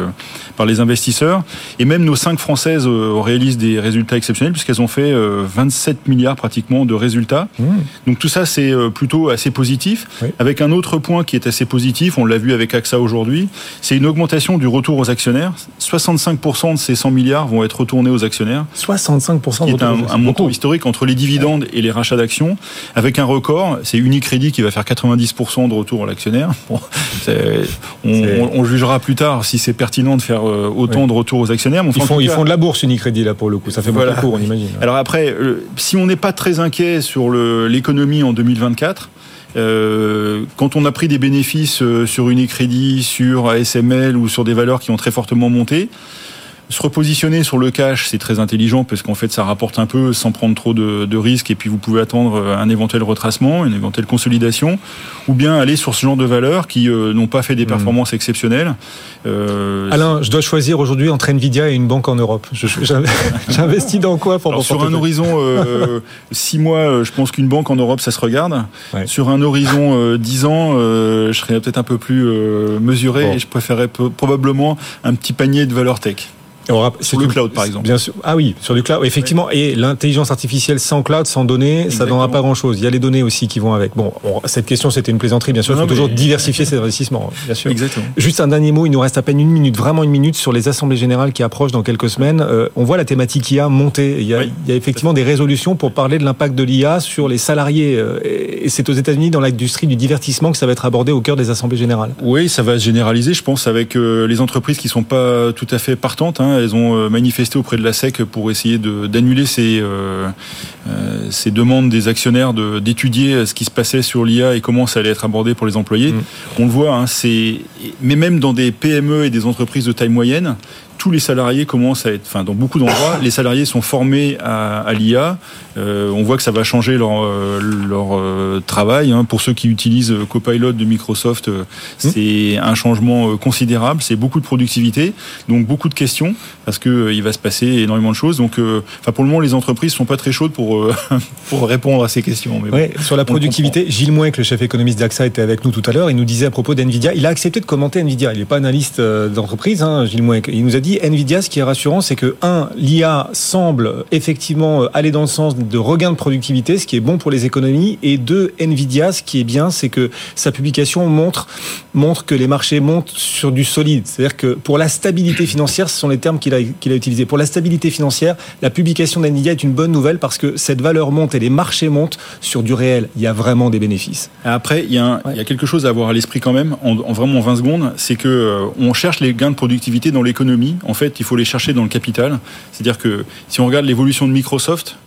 par les investisseurs. Et même nos cinq françaises réalisent des résultats exceptionnels puisqu'elles ont fait euh, 27 milliards pratiquement de résultats. Mmh. Donc tout ça c'est plutôt assez positif. Oui. Avec un autre point qui est assez positif, on l'a vu avec AXA aujourd'hui, c'est une augmentation du retour aux actionnaires. 65% de ces 100 milliards vont être retournés aux actionnaires 65% qui est un, montant historique entre les dividendes et les rachats d'actions, avec un record. C'est Unicredit qui va faire 90% de retour à l'actionnaire. Bon, on, C'est- on- on jugera plus tard si c'est pertinent de faire euh, autant Oui. de retour aux actionnaires. mais Ils font, tout ils cas- font de la bourse Unicredit là pour le coup. Ça fait Voilà. beaucoup, on imagine. alors après, si on n'est pas très inquiet sur l'économie en 2024, euh, quand on a pris des bénéfices euh, sur Unicredit, sur ASML ou sur des valeurs qui ont très fortement monté, se repositionner sur le cash, c'est très intelligent parce qu'en fait, ça rapporte un peu sans prendre trop de, de, risques et puis vous pouvez attendre un éventuel retracement, une éventuelle consolidation, ou bien aller sur ce genre de valeurs qui euh, n'ont pas fait des hmm. performances exceptionnelles. Euh, Alain, je dois choisir aujourd'hui entre Nvidia et une banque en Europe. *laughs* J'investis dans quoi pour Sur un horizon euh, 6 mois, euh, je pense qu'une banque en Europe, ça se regarde. Sur un horizon 10 ans, je serais peut-être un peu plus mesuré et je préférerais probablement un petit panier de valeurs tech. Sur le cloud, par exemple. Bien sûr. Ah oui, sur du cloud, effectivement. Et l'intelligence artificielle sans cloud, sans données, ça ça donnera pas grand-chose. Il y a les données aussi qui vont avec. Bon, cette question, c'était une plaisanterie, bien sûr. Il faut toujours diversifier ses investissements, bien sûr. Exactement. Juste un dernier mot. Il nous reste à peine une minute, vraiment une minute, sur les assemblées générales qui approchent dans quelques semaines. Euh, on voit la thématique IA monter. Il y a, il y a effectivement des résolutions pour parler de l'impact de l'IA sur les salariés. Euh, et c'est aux États-Unis, dans l'industrie du divertissement, que ça va être abordé au cœur des assemblées générales. Oui, ça va se généraliser, je pense, avec euh, les entreprises qui sont pas tout à fait partantes. Hein. Elles ont manifesté auprès de la SEC pour essayer d'annuler ces, euh, euh, ces, demandes des actionnaires d'étudier ce qui se passait sur l'IA et comment ça allait être abordé pour les employés. Mm. On le voit, hein, mais même dans des PME et des entreprises de taille moyenne, tous les salariés commencent à être, enfin dans beaucoup d'endroits, les salariés sont formés à, à l'IA. Euh, on voit que ça va changer leur, euh, leur euh, travail. Hein. Pour ceux qui utilisent Copilot de Microsoft, mmh. c'est un changement considérable. C'est beaucoup de productivité, donc beaucoup de questions parce que il va se passer énormément de choses. Donc, enfin pour le moment, les entreprises sont pas très chaudes pour *laughs* pour répondre à ces questions. Mais sur la productivité, Gilles Mouek, le chef économiste d'AXA, était avec nous tout à l'heure. Il nous disait à propos d'Nvidia, il a accepté de commenter Nvidia. Il n'est pas analyste d'entreprise, hein, Gilles Mouek. Il nous a dit Nvidia, ce qui est rassurant, c'est que un, l'IA semble effectivement aller dans le sens de regain de productivité, ce qui est bon pour les économies, et deux, Nvidia, ce qui est bien, c'est que sa publication montre montre que les marchés montent sur du solide. C'est-à-dire que pour la stabilité financière, ce sont les termes qu'il a, qu'il a utilisés. Pour la stabilité financière, la publication d'Nvidia est une bonne nouvelle parce que cette valeur monte et les marchés montent sur du réel. Il y a vraiment des bénéfices. Après, il y a, il y a quelque chose à avoir à l'esprit quand même, en, en vraiment 20 secondes, c'est que euh, on cherche les gains de productivité dans l'économie. En fait, il faut les chercher dans le capital. C'est-à-dire que si on regarde l'évolution de Microsoft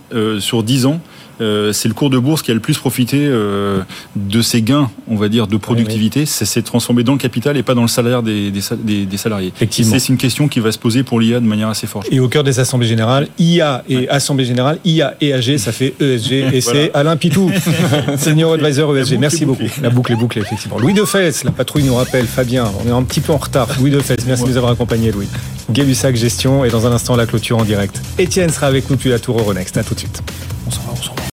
sur 10 ans, euh, c'est le cours de bourse qui a le plus profité euh, de ces gains, on va dire, de productivité. Ça s'est transformé dans le capital et pas dans le salaire des, des, salariés. C'est une question qui va se poser pour l'IA de manière assez forte. Et au cœur des assemblées générales, IA et Assemblée générale, IA et AG, ça fait ESG. *laughs* Et c'est Alain Pitou, *laughs* senior advisor ESG. Merci beaucoup. La boucle est bouclée, effectivement. Louis Defesse, la patrouille nous rappelle, Fabien, on est un petit peu en retard. Louis Defesse, merci de nous avoir accompagnés, Louis. Gay Gestion et dans un instant la clôture en direct. Étienne sera avec nous depuis la tour Euronext. À tout de suite. On s'en va, on s'en va.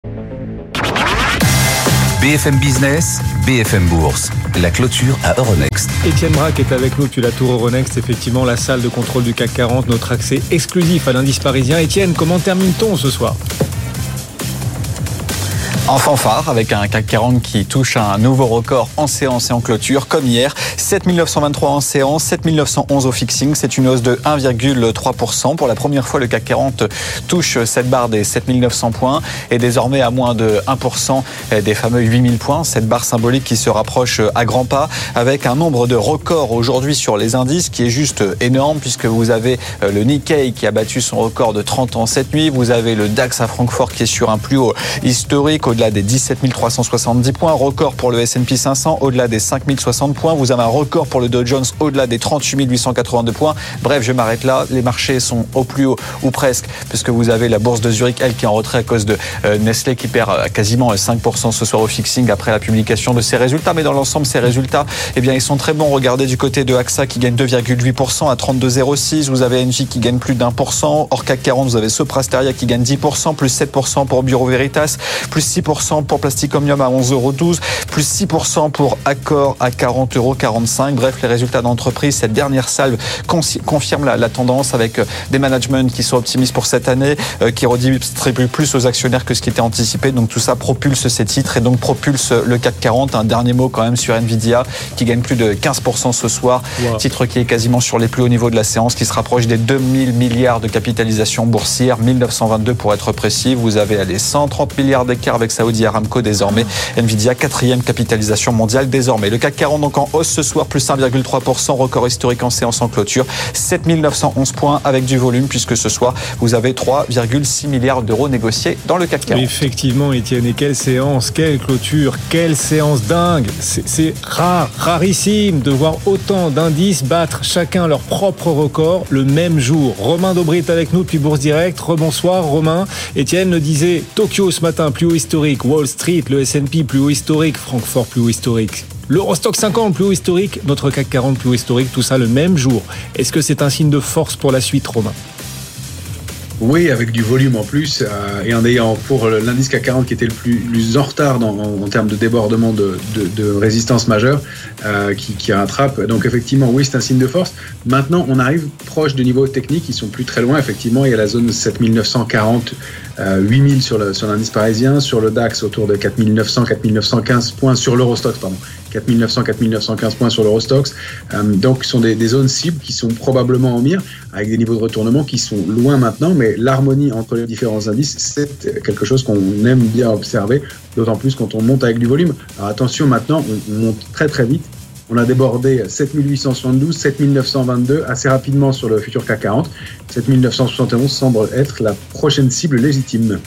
BFM Business, BFM Bourse, la clôture à Euronext. Étienne Braque est avec nous depuis la tour Euronext, effectivement la salle de contrôle du CAC 40, notre accès exclusif à l'indice parisien. Étienne, comment termine-t-on ce soir? En fanfare, avec un CAC 40 qui touche un nouveau record en séance et en clôture, comme hier. 7923 en séance, 7911 au fixing. C'est une hausse de 1,3%. Pour la première fois, le CAC 40 touche cette barre des 7900 points et désormais à moins de 1% des fameux 8000 points. Cette barre symbolique qui se rapproche à grands pas avec un nombre de records aujourd'hui sur les indices qui est juste énorme puisque vous avez le Nikkei qui a battu son record de 30 ans cette nuit. Vous avez le DAX à Francfort qui est sur un plus haut historique au-delà des 17 370 points, record pour le S&P 500 au-delà des 5 060 points, vous avez un record pour le Dow Jones au-delà des 38 882 points. Bref, je m'arrête là, les marchés sont au plus haut ou presque puisque vous avez la bourse de Zurich elle qui est en retrait à cause de euh, Nestlé qui perd euh, quasiment 5% ce soir au fixing après la publication de ses résultats. Mais dans l'ensemble ces résultats eh bien ils sont très bons. Regardez du côté de AXA qui gagne 2,8% à 32,06, vous avez NJ qui gagne plus d'un pour cent, hors CAC 40 vous avez Soprasteria qui gagne 10%, plus 7% pour Bureau Veritas, plus 6% pour Plastic Omnium à 11,12 euros, plus 6% pour Accor à 40,45 euros. Bref, les résultats d'entreprise, cette dernière salve confirme la, tendance avec euh, des managements qui sont optimistes pour cette année, euh, qui redistribuent plus aux actionnaires que ce qui était anticipé. Donc tout ça propulse ces titres et donc propulse le CAC 40. Un dernier mot quand même sur Nvidia qui gagne plus de 15% ce soir. Titre qui est quasiment sur les plus hauts niveaux de la séance, qui se rapproche des 2000 milliards de capitalisation boursière, 1922 pour être précis. Vous avez les 130 milliards d'écart avec Saudi Aramco désormais. Nvidia, quatrième capitalisation mondiale désormais. Le CAC 40 donc en hausse ce soir, plus 1,3%, record historique en séance en clôture. 7911 points avec du volume puisque ce soir, vous avez 3,6 milliards d'euros négociés dans le CAC 40. Effectivement, Étienne, et quelle séance, quelle clôture, quelle séance dingue. C'est rare, rarissime de voir autant d'indices battre chacun leur propre record le même jour. Romain Dobry est avec nous depuis Bourse Direct. Rebonsoir Romain. Étienne le disait, Tokyo ce matin plus haut historique, Wall Street, le S&P plus haut historique, Francfort plus haut historique. L'Eurostock 50 plus haut historique, notre CAC 40 plus haut historique, tout ça le même jour. Est-ce que c'est un signe de force pour la suite, Romain? Oui, avec du volume en plus, euh, et en ayant pour l'indice CAC 40 qui était le plus, en retard en, termes de débordement de, résistance majeure, euh, qui, qui, rattrape. Donc effectivement, oui, c'est un signe de force. Maintenant, on arrive proche de niveaux techniques qui sont plus très loin. Effectivement, il y a la zone 7940 8000 euh, sur l'indice parisien, sur le DAX autour de 4900, 4915 points sur l'Eurostox, pardon, 4900, 4915 points sur l'Eurostox. Euh, donc, ce sont des, zones cibles qui sont probablement en mire, avec des niveaux de retournement qui sont loin maintenant, mais l'harmonie entre les différents indices, c'est quelque chose qu'on aime bien observer, d'autant plus quand on monte avec du volume. Alors attention, maintenant, on monte très très vite on a débordé 7872, 7922 assez rapidement sur le futur CAC 40. 7971 semble être la prochaine cible légitime.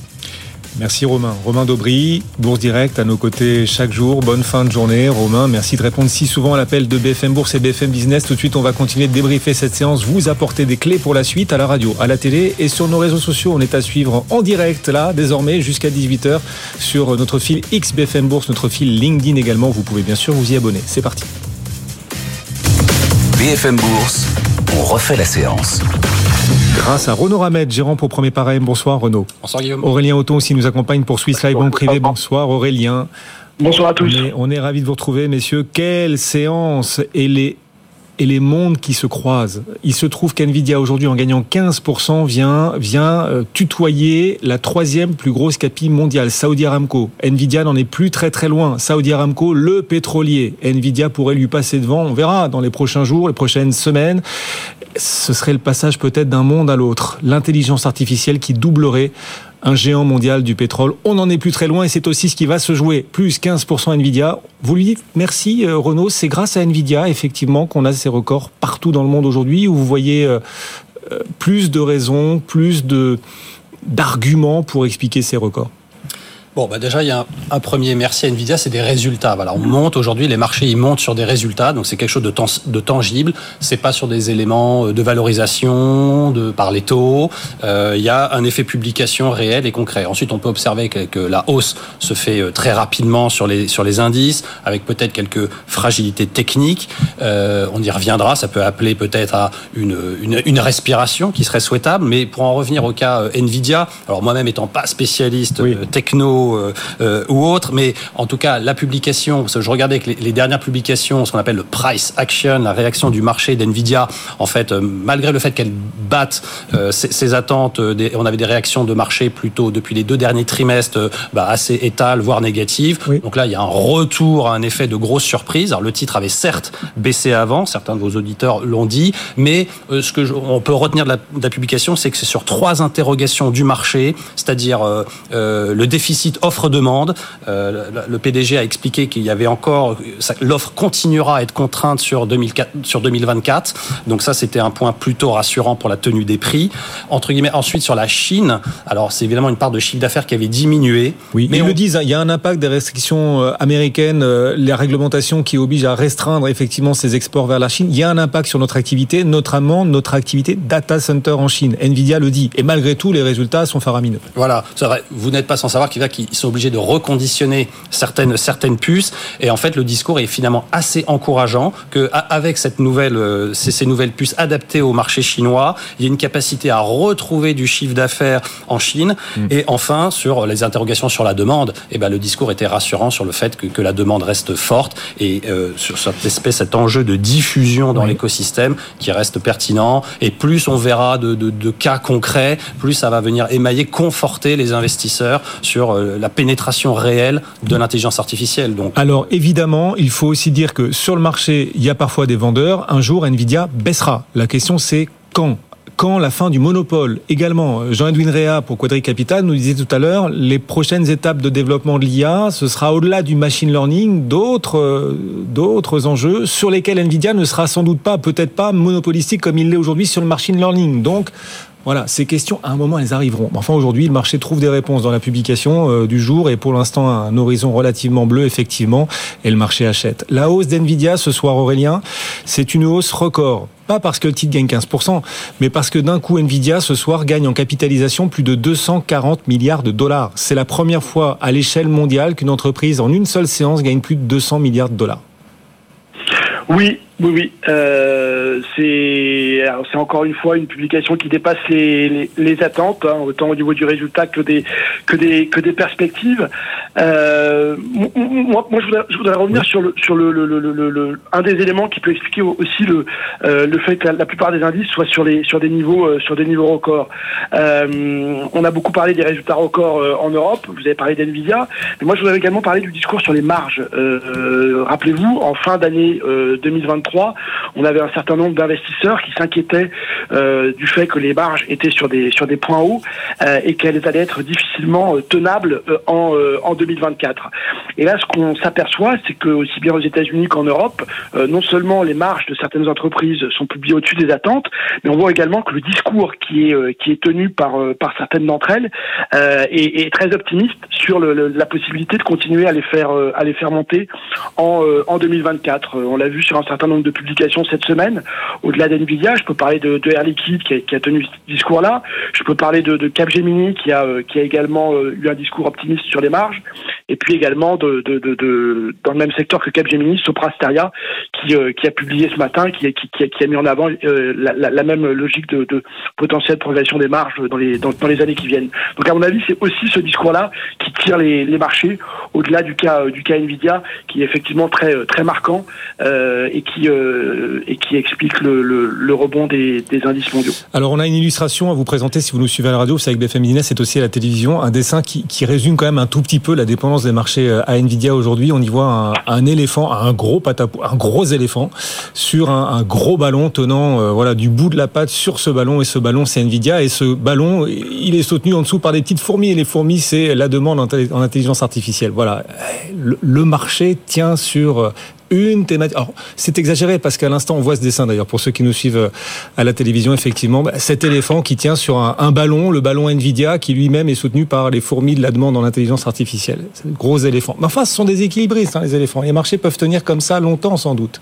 Merci Romain. Romain Daubry, Bourse Direct à nos côtés chaque jour. Bonne fin de journée. Romain, merci de répondre si souvent à l'appel de BFM Bourse et BFM Business. Tout de suite, on va continuer de débriefer cette séance, vous apporter des clés pour la suite à la radio, à la télé et sur nos réseaux sociaux. On est à suivre en direct là, désormais, jusqu'à 18h sur notre fil X BFM Bourse, notre fil LinkedIn également. Vous pouvez bien sûr vous y abonner. C'est parti. BFM Bourse, on refait la séance. Grâce à Renaud Ramed, gérant pour Premier Parrain. Bonsoir Renaud. Bonsoir Guillaume. Aurélien Auton aussi nous accompagne pour Swiss Live Banque Privé. Bonsoir Aurélien. Bonsoir à tous. On est, on est ravis de vous retrouver, messieurs. Quelle séance Et les et les mondes qui se croisent. Il se trouve qu'NVIDIA aujourd'hui, en gagnant 15%, vient, vient euh, tutoyer la troisième plus grosse capi mondiale, Saudi Aramco. NVIDIA n'en est plus très très loin. Saudi Aramco, le pétrolier. NVIDIA pourrait lui passer devant. On verra dans les prochains jours, les prochaines semaines. Ce serait le passage peut-être d'un monde à l'autre. L'intelligence artificielle qui doublerait un géant mondial du pétrole. On n'en est plus très loin et c'est aussi ce qui va se jouer. Plus 15% Nvidia. Vous lui dites merci euh, Renaud, c'est grâce à Nvidia effectivement qu'on a ces records partout dans le monde aujourd'hui où vous voyez euh, euh, plus de raisons, plus d'arguments pour expliquer ces records. Bon, bah déjà, il y a un, premier merci à Nvidia, c'est des résultats. Voilà, on monte aujourd'hui, les marchés ils montent sur des résultats, donc c'est quelque chose de, de tangible. C'est pas sur des éléments euh, de valorisation, de par les taux. Euh, il y a un effet publication réel et concret. Ensuite, on peut observer que, la hausse se fait euh, très rapidement sur les sur les indices, avec peut-être quelques fragilités techniques. on y reviendra. Ça peut appeler peut-être à une, une, une respiration qui serait souhaitable. Mais pour en revenir au cas Nvidia, alors moi-même étant pas spécialiste techno euh, euh, ou autre, mais en tout cas la publication, parce que je regardais que les, dernières publications, ce qu'on appelle le price action, la réaction du marché d'Nvidia, en fait, euh, malgré le fait qu'elle batte ses, attentes, on avait des réactions de marché plutôt depuis les deux derniers trimestres bah, assez étales, voire négatives. Donc là, il y a un retour à un effet de grosse surprise. Alors le titre avait certes baissé avant, certains de vos auditeurs l'ont dit, mais ce que on peut retenir de la, publication, c'est que c'est sur trois interrogations du marché, c'est-à-dire le déficit offre-demande. Euh, le PDG a expliqué qu'il y avait encore l'offre continuera à être contrainte sur 2004, sur 2024. Donc ça, c'était un point plutôt rassurant pour la tenue des prix. Entre guillemets, ensuite sur la Chine. Alors c'est évidemment une part de chiffre d'affaires qui avait diminué. Oui, mais ils le disent. Hein, il y a un impact des restrictions euh, américaines, euh, les réglementations qui obligent à restreindre effectivement ces exports vers la Chine. Il y a un impact sur notre activité, notamment notre activité data center en Chine. Nvidia le dit. Et malgré tout, les résultats sont faramineux. Voilà, c'est vrai. Vous n'êtes pas sans savoir qu'il va ils sont obligés de reconditionner certaines, certaines puces. Et en fait, le discours est finalement assez encourageant que avec cette nouvelle, euh, ces, ces nouvelles puces adaptées au marché chinois, il y a une capacité à retrouver du chiffre d'affaires en Chine. Mm. Et enfin, sur les interrogations sur la demande, eh ben, le discours était rassurant sur le fait que, que la demande reste forte et euh, sur cette espèce, cet enjeu de diffusion dans l'écosystème qui reste pertinent. Et plus on verra de, de, de, cas concrets, plus ça va venir émailler, conforter les investisseurs sur euh, la pénétration réelle de l'intelligence artificielle. Donc. Alors évidemment, il faut aussi dire que sur le marché, il y a parfois des vendeurs. Un jour, Nvidia baissera. La question c'est quand? Quand la fin du monopole? Également, Jean-Edwin Réa pour Quadri Capital nous disait tout à l'heure, les prochaines étapes de développement de l'IA, ce sera au-delà du machine learning, d'autres d'autres enjeux sur lesquels Nvidia ne sera sans doute pas, peut-être pas monopolistique comme il l'est aujourd'hui sur le machine learning. Donc, voilà, ces questions, à un moment, elles arriveront. Enfin, aujourd'hui, le marché trouve des réponses dans la publication euh, du jour et pour l'instant, un horizon relativement bleu, effectivement, et le marché achète. La hausse d'NVIDIA ce soir, Aurélien, c'est une hausse record. Pas parce que le titre gagne 15%, mais parce que d'un coup, Nvidia, ce soir, gagne en capitalisation plus de 240 milliards de dollars. C'est la première fois à l'échelle mondiale qu'une entreprise, en une seule séance, gagne plus de 200 milliards de dollars. Oui, oui, oui. Euh, c'est encore une fois une publication qui dépasse les, attentes, hein, autant au niveau du résultat que des que des que des perspectives. Euh, moi, moi, je voudrais, je voudrais revenir sur le sur le, le, le, un des éléments qui peut expliquer aussi le euh, le fait que la, plupart des indices soient sur les sur des niveaux euh, sur des niveaux records. Euh, on a beaucoup parlé des résultats records euh, en Europe. Vous avez parlé d'Nvidia, mais moi, je voudrais également parler du discours sur les marges. Rappelez-vous, en fin d'année 2023, on avait un certain nombre d'investisseurs qui s'inquiétaient du fait que les marges étaient sur des sur des points hauts et qu'elles allaient être difficilement tenables en en 2024. Et là, ce qu'on s'aperçoit, c'est que aussi bien aux États-Unis qu'en Europe, euh, non seulement les marges de certaines entreprises sont publiées au-dessus des attentes, mais on voit également que le discours qui est euh, qui est tenu par euh, par certaines d'entre elles est, très optimiste sur le, la possibilité de continuer à les faire à les faire monter en en 2024. On l'a vu sur un certain nombre de publications cette semaine. Au-delà d'Nvidia, je peux parler de, de Air Liquide qui a, qui a tenu ce discours-là. Je peux parler de, de Capgemini qui a qui a également eu un discours optimiste sur les marges et puis également dans le même secteur que Capgemini, Soprasteria, qui, euh, qui a publié ce matin, qui, a, mis en avant euh, la, même logique de, de potentielle progression des marges dans les, années qui viennent. Donc à mon avis, c'est aussi ce discours-là qui tire les, marchés au-delà du cas du cas Nvidia, qui est effectivement très marquant euh, et qui explique le, rebond des, indices mondiaux. Alors on a une illustration à vous présenter si vous nous suivez à la radio, c'est avec BFM Business, c'est aussi à la télévision, un dessin qui résume quand même un tout petit peu la dépendance des marchés euh, à Nvidia aujourd'hui. On y voit un, un éléphant, un gros patapou, un gros éléphant sur un, gros ballon tenant euh, voilà du bout de la patte sur ce ballon et ce ballon c'est Nvidia et ce ballon il est soutenu en dessous par des petites fourmis et les fourmis c'est la demande en intelligence artificielle. Voilà, le, le marché tient sur euh, une thématique. Alors, c'est exagéré parce qu'à l'instant, on voit ce dessin d'ailleurs pour ceux qui nous suivent euh, à la télévision, effectivement, bah, cet éléphant qui tient sur un, ballon, le ballon Nvidia, qui lui-même est soutenu par les fourmis de la demande en intelligence artificielle. C'est gros éléphant. Mais enfin, ce sont des équilibristes, hein, les éléphants. Les marchés peuvent tenir comme ça longtemps, sans doute.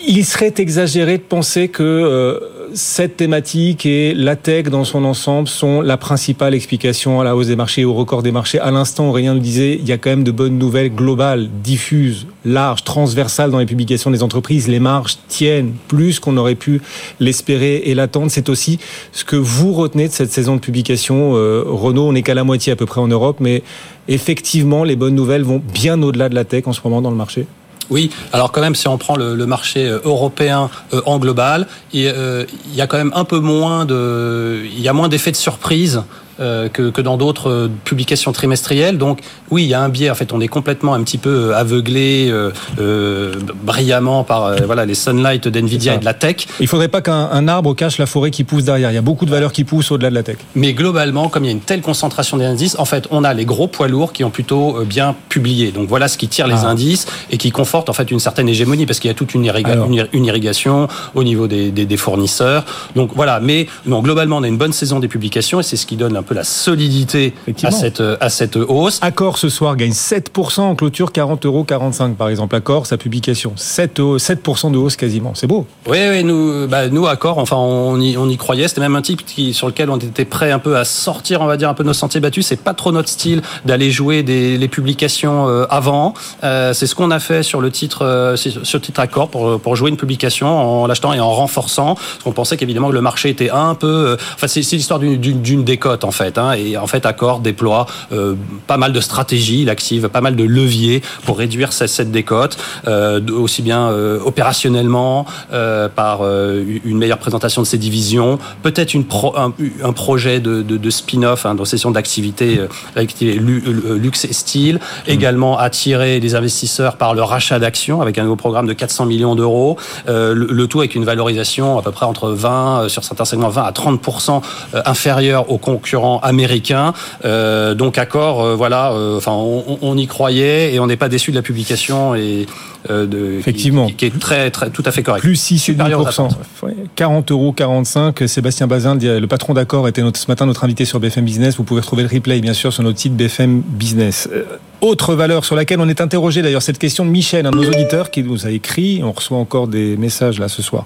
Il serait exagéré de penser que euh, cette thématique et la tech dans son ensemble sont la principale explication à la hausse des marchés au record des marchés. À l'instant, Aurélien nous disait, il y a quand même de bonnes nouvelles globales, diffuses, larges, transversales dans les publications des entreprises. Les marges tiennent plus qu'on aurait pu l'espérer et l'attendre. C'est aussi ce que vous retenez de cette saison de publication. Euh, Renault, on n'est qu'à la moitié à peu près en Europe, mais effectivement, les bonnes nouvelles vont bien au-delà de la tech en ce moment dans le marché. Oui, alors quand même, si on prend le, marché euh, européen euh, en global, il, euh, il, y a quand même un peu moins de, il y a moins d'effets de surprise que, que, dans d'autres euh, publications trimestrielles. Donc oui, il y a un biais. En fait, on est complètement un petit peu euh, aveuglé euh, brillamment par voilà les sunlight d'Nvidia et de la tech. Il faudrait pas qu'un arbre cache la forêt qui pousse derrière. Il y a beaucoup de valeurs qui poussent au-delà de la tech. Mais globalement, comme il y a une telle concentration des indices, en fait, on a les gros poids lourds qui ont plutôt bien publié. Donc voilà ce qui tire les ah. indices et qui conforte en fait une certaine hégémonie parce qu'il y a toute une, irriga une, une, irrigation au niveau des, des, des, fournisseurs. Donc voilà. Mais non, globalement, on a une bonne saison des publications et c'est ce qui donne un peu la solidité à cette, à cette hausse. Accor ce soir gagne 7% en clôture, 40 euros 45 par exemple. Accor, sa publication, 7, 7% de hausse quasiment. C'est beau. Oui, oui nous, bah, nous Accor, enfin, on y, on y croyait. C'était même un type qui, sur lequel on était prêt un peu à sortir, on va dire, un peu nos sentiers battus. C'est pas trop notre style d'aller jouer des, les publications euh, avant. Euh, c'est ce qu'on a fait sur le titre, euh, sur le titre Accor pour, pour jouer une publication en l'achetant et en renforçant. Parce qu'on pensait qu'évidemment que le marché était un peu, enfin, c'est l'histoire d'une décote en fait. Hein, et en fait, Accor déploie pas mal de stratégies, il active pas mal de leviers pour réduire cette, cette décote, aussi bien opérationnellement par une meilleure présentation de ses divisions, peut-être une un, projet de, de, spin-off, hein, de session d'activité luxe et style, également attirer les investisseurs par le rachat d'actions avec un nouveau programme de 400 millions d'euros, le, tout avec une valorisation à peu près entre 20, sur certains segments 20 à 30% inférieure aux concurrents américains. donc accord, voilà, enfin on, y croyait et on n'est pas déçu de la publication et de, effectivement qui, est très très tout à fait correct. Plus 6 40 euros 45. Sébastien Bazin, le patron d'accord, était ce matin notre invité sur BFM Business. Vous pouvez retrouver le replay bien sûr sur notre site BFM Business. Autre valeur sur laquelle on est interrogé d'ailleurs cette question de Michel, un de nos auditeurs qui nous a écrit. On reçoit encore des messages là ce soir.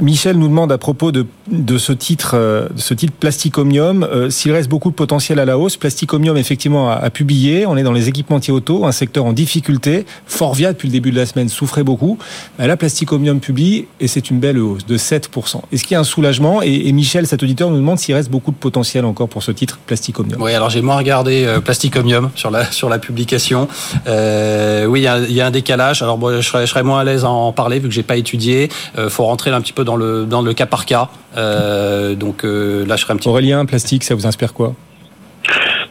Michel nous demande à propos de, de ce titre, de ce titre Plasticomium, s'il reste beaucoup de potentiel à la hausse. Plasticomium effectivement a, publié. On est dans les équipementiers auto, un secteur en difficulté. Forvia depuis le début de la semaine souffrait beaucoup. La Plasticomium publie et c'est une belle hausse de 7%. Est-ce qu'il y a un soulagement et, Michel, cet auditeur, nous demande s'il reste beaucoup de potentiel encore pour ce titre Plasticomium. Oui, alors j'ai moins regardé euh, Plasticomium sur la, sur la publication. Euh, oui, il y, a, un décalage. Alors je, serais, je serais moins à l'aise à en parler vu que j'ai pas étudié. Il euh, faut rentrer un petit peu dans le, dans le cas par cas. donc là, je serais un petit Aurélien, plastique, ça vous inspire quoi?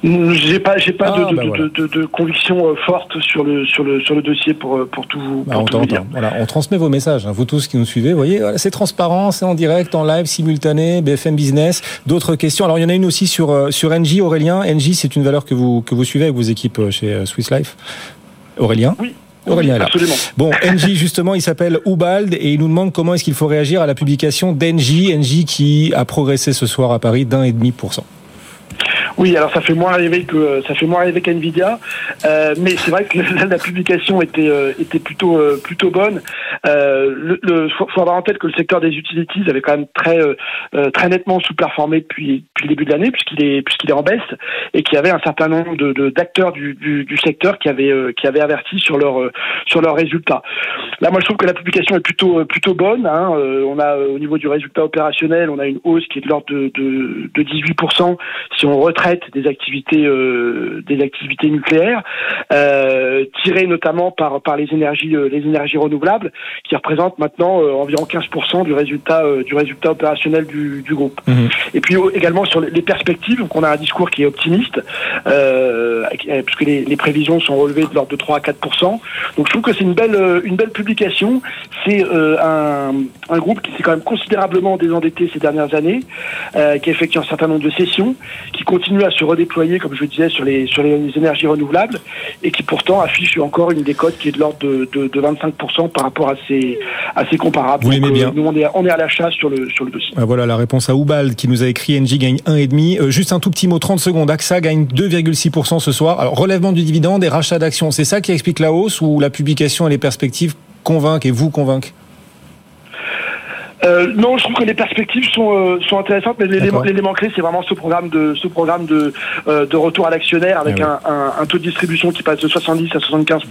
J'ai pas, j'ai pas ah, de, bah de, de, conviction euh, forte sur le sur le sur le dossier pour euh, pour tout vous. Bah, on, dire. Voilà, on transmet vos messages. Hein. Vous tous qui nous suivez, vous voyez, c'est transparent, c'est en direct, en live, simultané, BFM Business. D'autres questions. Alors il y en a une aussi sur euh, sur NJ. Aurélien, NJ, c'est une valeur que vous que vous suivez avec vos équipes chez Swiss Life. Aurélien? Oui. Aurélien là. Absolument. Bon, NJ justement, il s'appelle Ubald et il nous demande comment est-ce qu'il faut réagir à la publication d'NJ, NJ qui a progressé ce soir à Paris d'un et demi pour cent. Oui, alors ça fait moins rêver que ça fait moins rêver qu'Nvidia, euh, mais c'est vrai que la, publication était euh, était plutôt euh, plutôt bonne. Euh, le, faut, avoir en tête que le secteur des utilities avait quand même très euh, très nettement sous-performé depuis depuis le début de l'année puisqu'il est puisqu'il est en baisse et qu'il y avait un certain nombre de d'acteurs du, secteur qui avaient qui avaient averti sur leur sur leurs résultats. Là, moi, je trouve que la publication est plutôt plutôt bonne. Hein. on a au niveau du résultat opérationnel, on a une hausse qui est de l'ordre de, de, de 18% si on retraite des activités euh, des activités nucléaires, euh, tirées notamment par par les énergies euh, les énergies renouvelables, qui représentent maintenant euh, environ 15% du résultat du résultat opérationnel du, du groupe. Mhm. Et puis également sur les perspectives, donc on a un discours qui est optimiste, puisque les, les prévisions sont relevées de l'ordre de 3 à 4%. Donc je trouve que c'est une belle une belle publication. C'est un, un groupe qui s'est quand même considérablement désendetté ces dernières années, qui a effectué un certain nombre de sessions, qui continue à se redéployer, comme je le disais, sur les, sur les énergies renouvelables et qui pourtant affiche encore une décote qui est de l'ordre de, de, 25% par rapport à ses, à ses comparables. Vous l'aimez bien. Euh, nous, on est, on est à l'achat sur le, sur le dossier. Ah, voilà la réponse à Oubal qui nous a écrit NG gagne 1,5. Euh, juste un tout petit mot, 30 secondes. AXA gagne 2,6% ce soir. Alors, relèvement du dividende et rachat d'actions, c'est ça qui explique la hausse ou la publication et les perspectives convainquent et vous convainquent euh, non, je trouve que les perspectives sont, euh, sont intéressantes, mais l'élément clé, c'est vraiment ce programme de ce programme de, euh, de retour à l'actionnaire avec eh un, un, un, taux de distribution qui passe de 70 à 75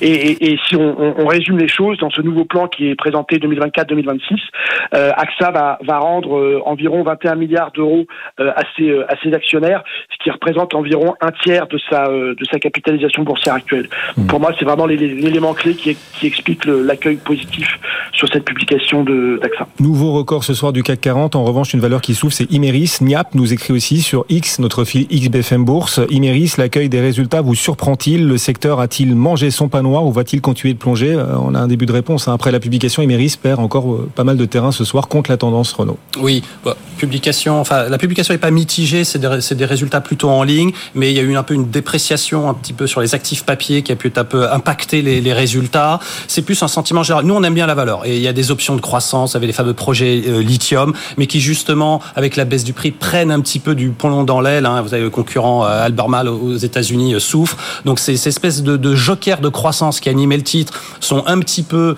et, et, et, si on, on, résume les choses dans ce nouveau plan qui est présenté 2024-2026, euh, AXA va, va rendre euh, environ 21 milliards d'euros à ses, à ses actionnaires, ce qui représente environ un tiers de sa de sa capitalisation boursière actuelle. Hmm. Pour moi, c'est vraiment l'élément clé qui, qui explique l'accueil positif sur cette publication de Nouveau record ce soir du CAC 40. En revanche, une valeur qui souffre, c'est Imeris. Niap nous écrit aussi sur X, notre fil XBFM Bourse. Imeris, l'accueil des résultats vous surprend-il? Le secteur a-t-il mangé son pain noir ou va-t-il continuer de plonger? Euh, On a un début de réponse. Hein. Après la publication, Imeris perd encore euh, pas mal de terrain ce soir contre la tendance Renault. Oui, bah, publication. Enfin, la publication n'est pas mitigée. C'est des, des, résultats plutôt en ligne, mais il y a eu un peu une dépréciation un petit peu sur les actifs papiers qui a pu un peu impacter les, les résultats. C'est plus un sentiment général. Nous, on aime bien la valeur et il y a des options de croissance vous avez les fameux projets euh, lithium, mais qui justement, avec la baisse du prix, prennent un petit peu du plomb dans l'aile. Hein. Vous avez le concurrent euh, Albemarle aux États-Unis euh, souffre. Donc ces, ces espèces de, jokers de croissance qui animaient le titre sont un petit peu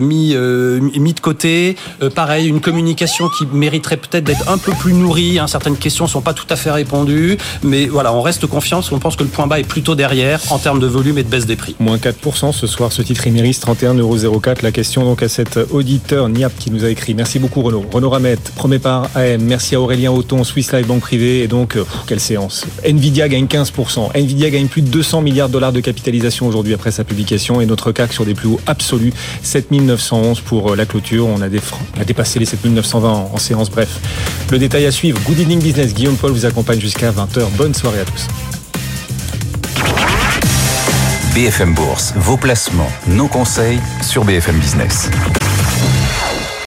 mis, mis de côté. pareil, une communication qui mériterait peut-être d'être un peu plus nourrie. Hein. Certaines questions sont pas tout à fait répondues, mais voilà, on reste confiance. On pense que le point bas est plutôt derrière en termes de volume et de baisse des prix. Moins 4% ce soir, ce titre Imeris 31,04€. La question donc à cet auditeur Niap qui nous a écrit. Merci beaucoup Renaud. Renaud Ramette, premier par AM. Merci à Aurélien Auton, Swiss Life Banque Privée. Et donc, euh, quelle séance. Nvidia gagne 15%. Nvidia gagne plus de 200 milliards de dollars de capitalisation aujourd'hui après sa publication. Et notre CAC sur des plus hauts absolus, 7911 pour euh, la clôture. On a, a dépassé les 7920 en, en séance. Bref, le détail à suivre. Good evening business. Guillaume Paul vous accompagne jusqu'à 20h. Bonne soirée à tous. BFM Bourse, vos placements, nos conseils sur BFM Business.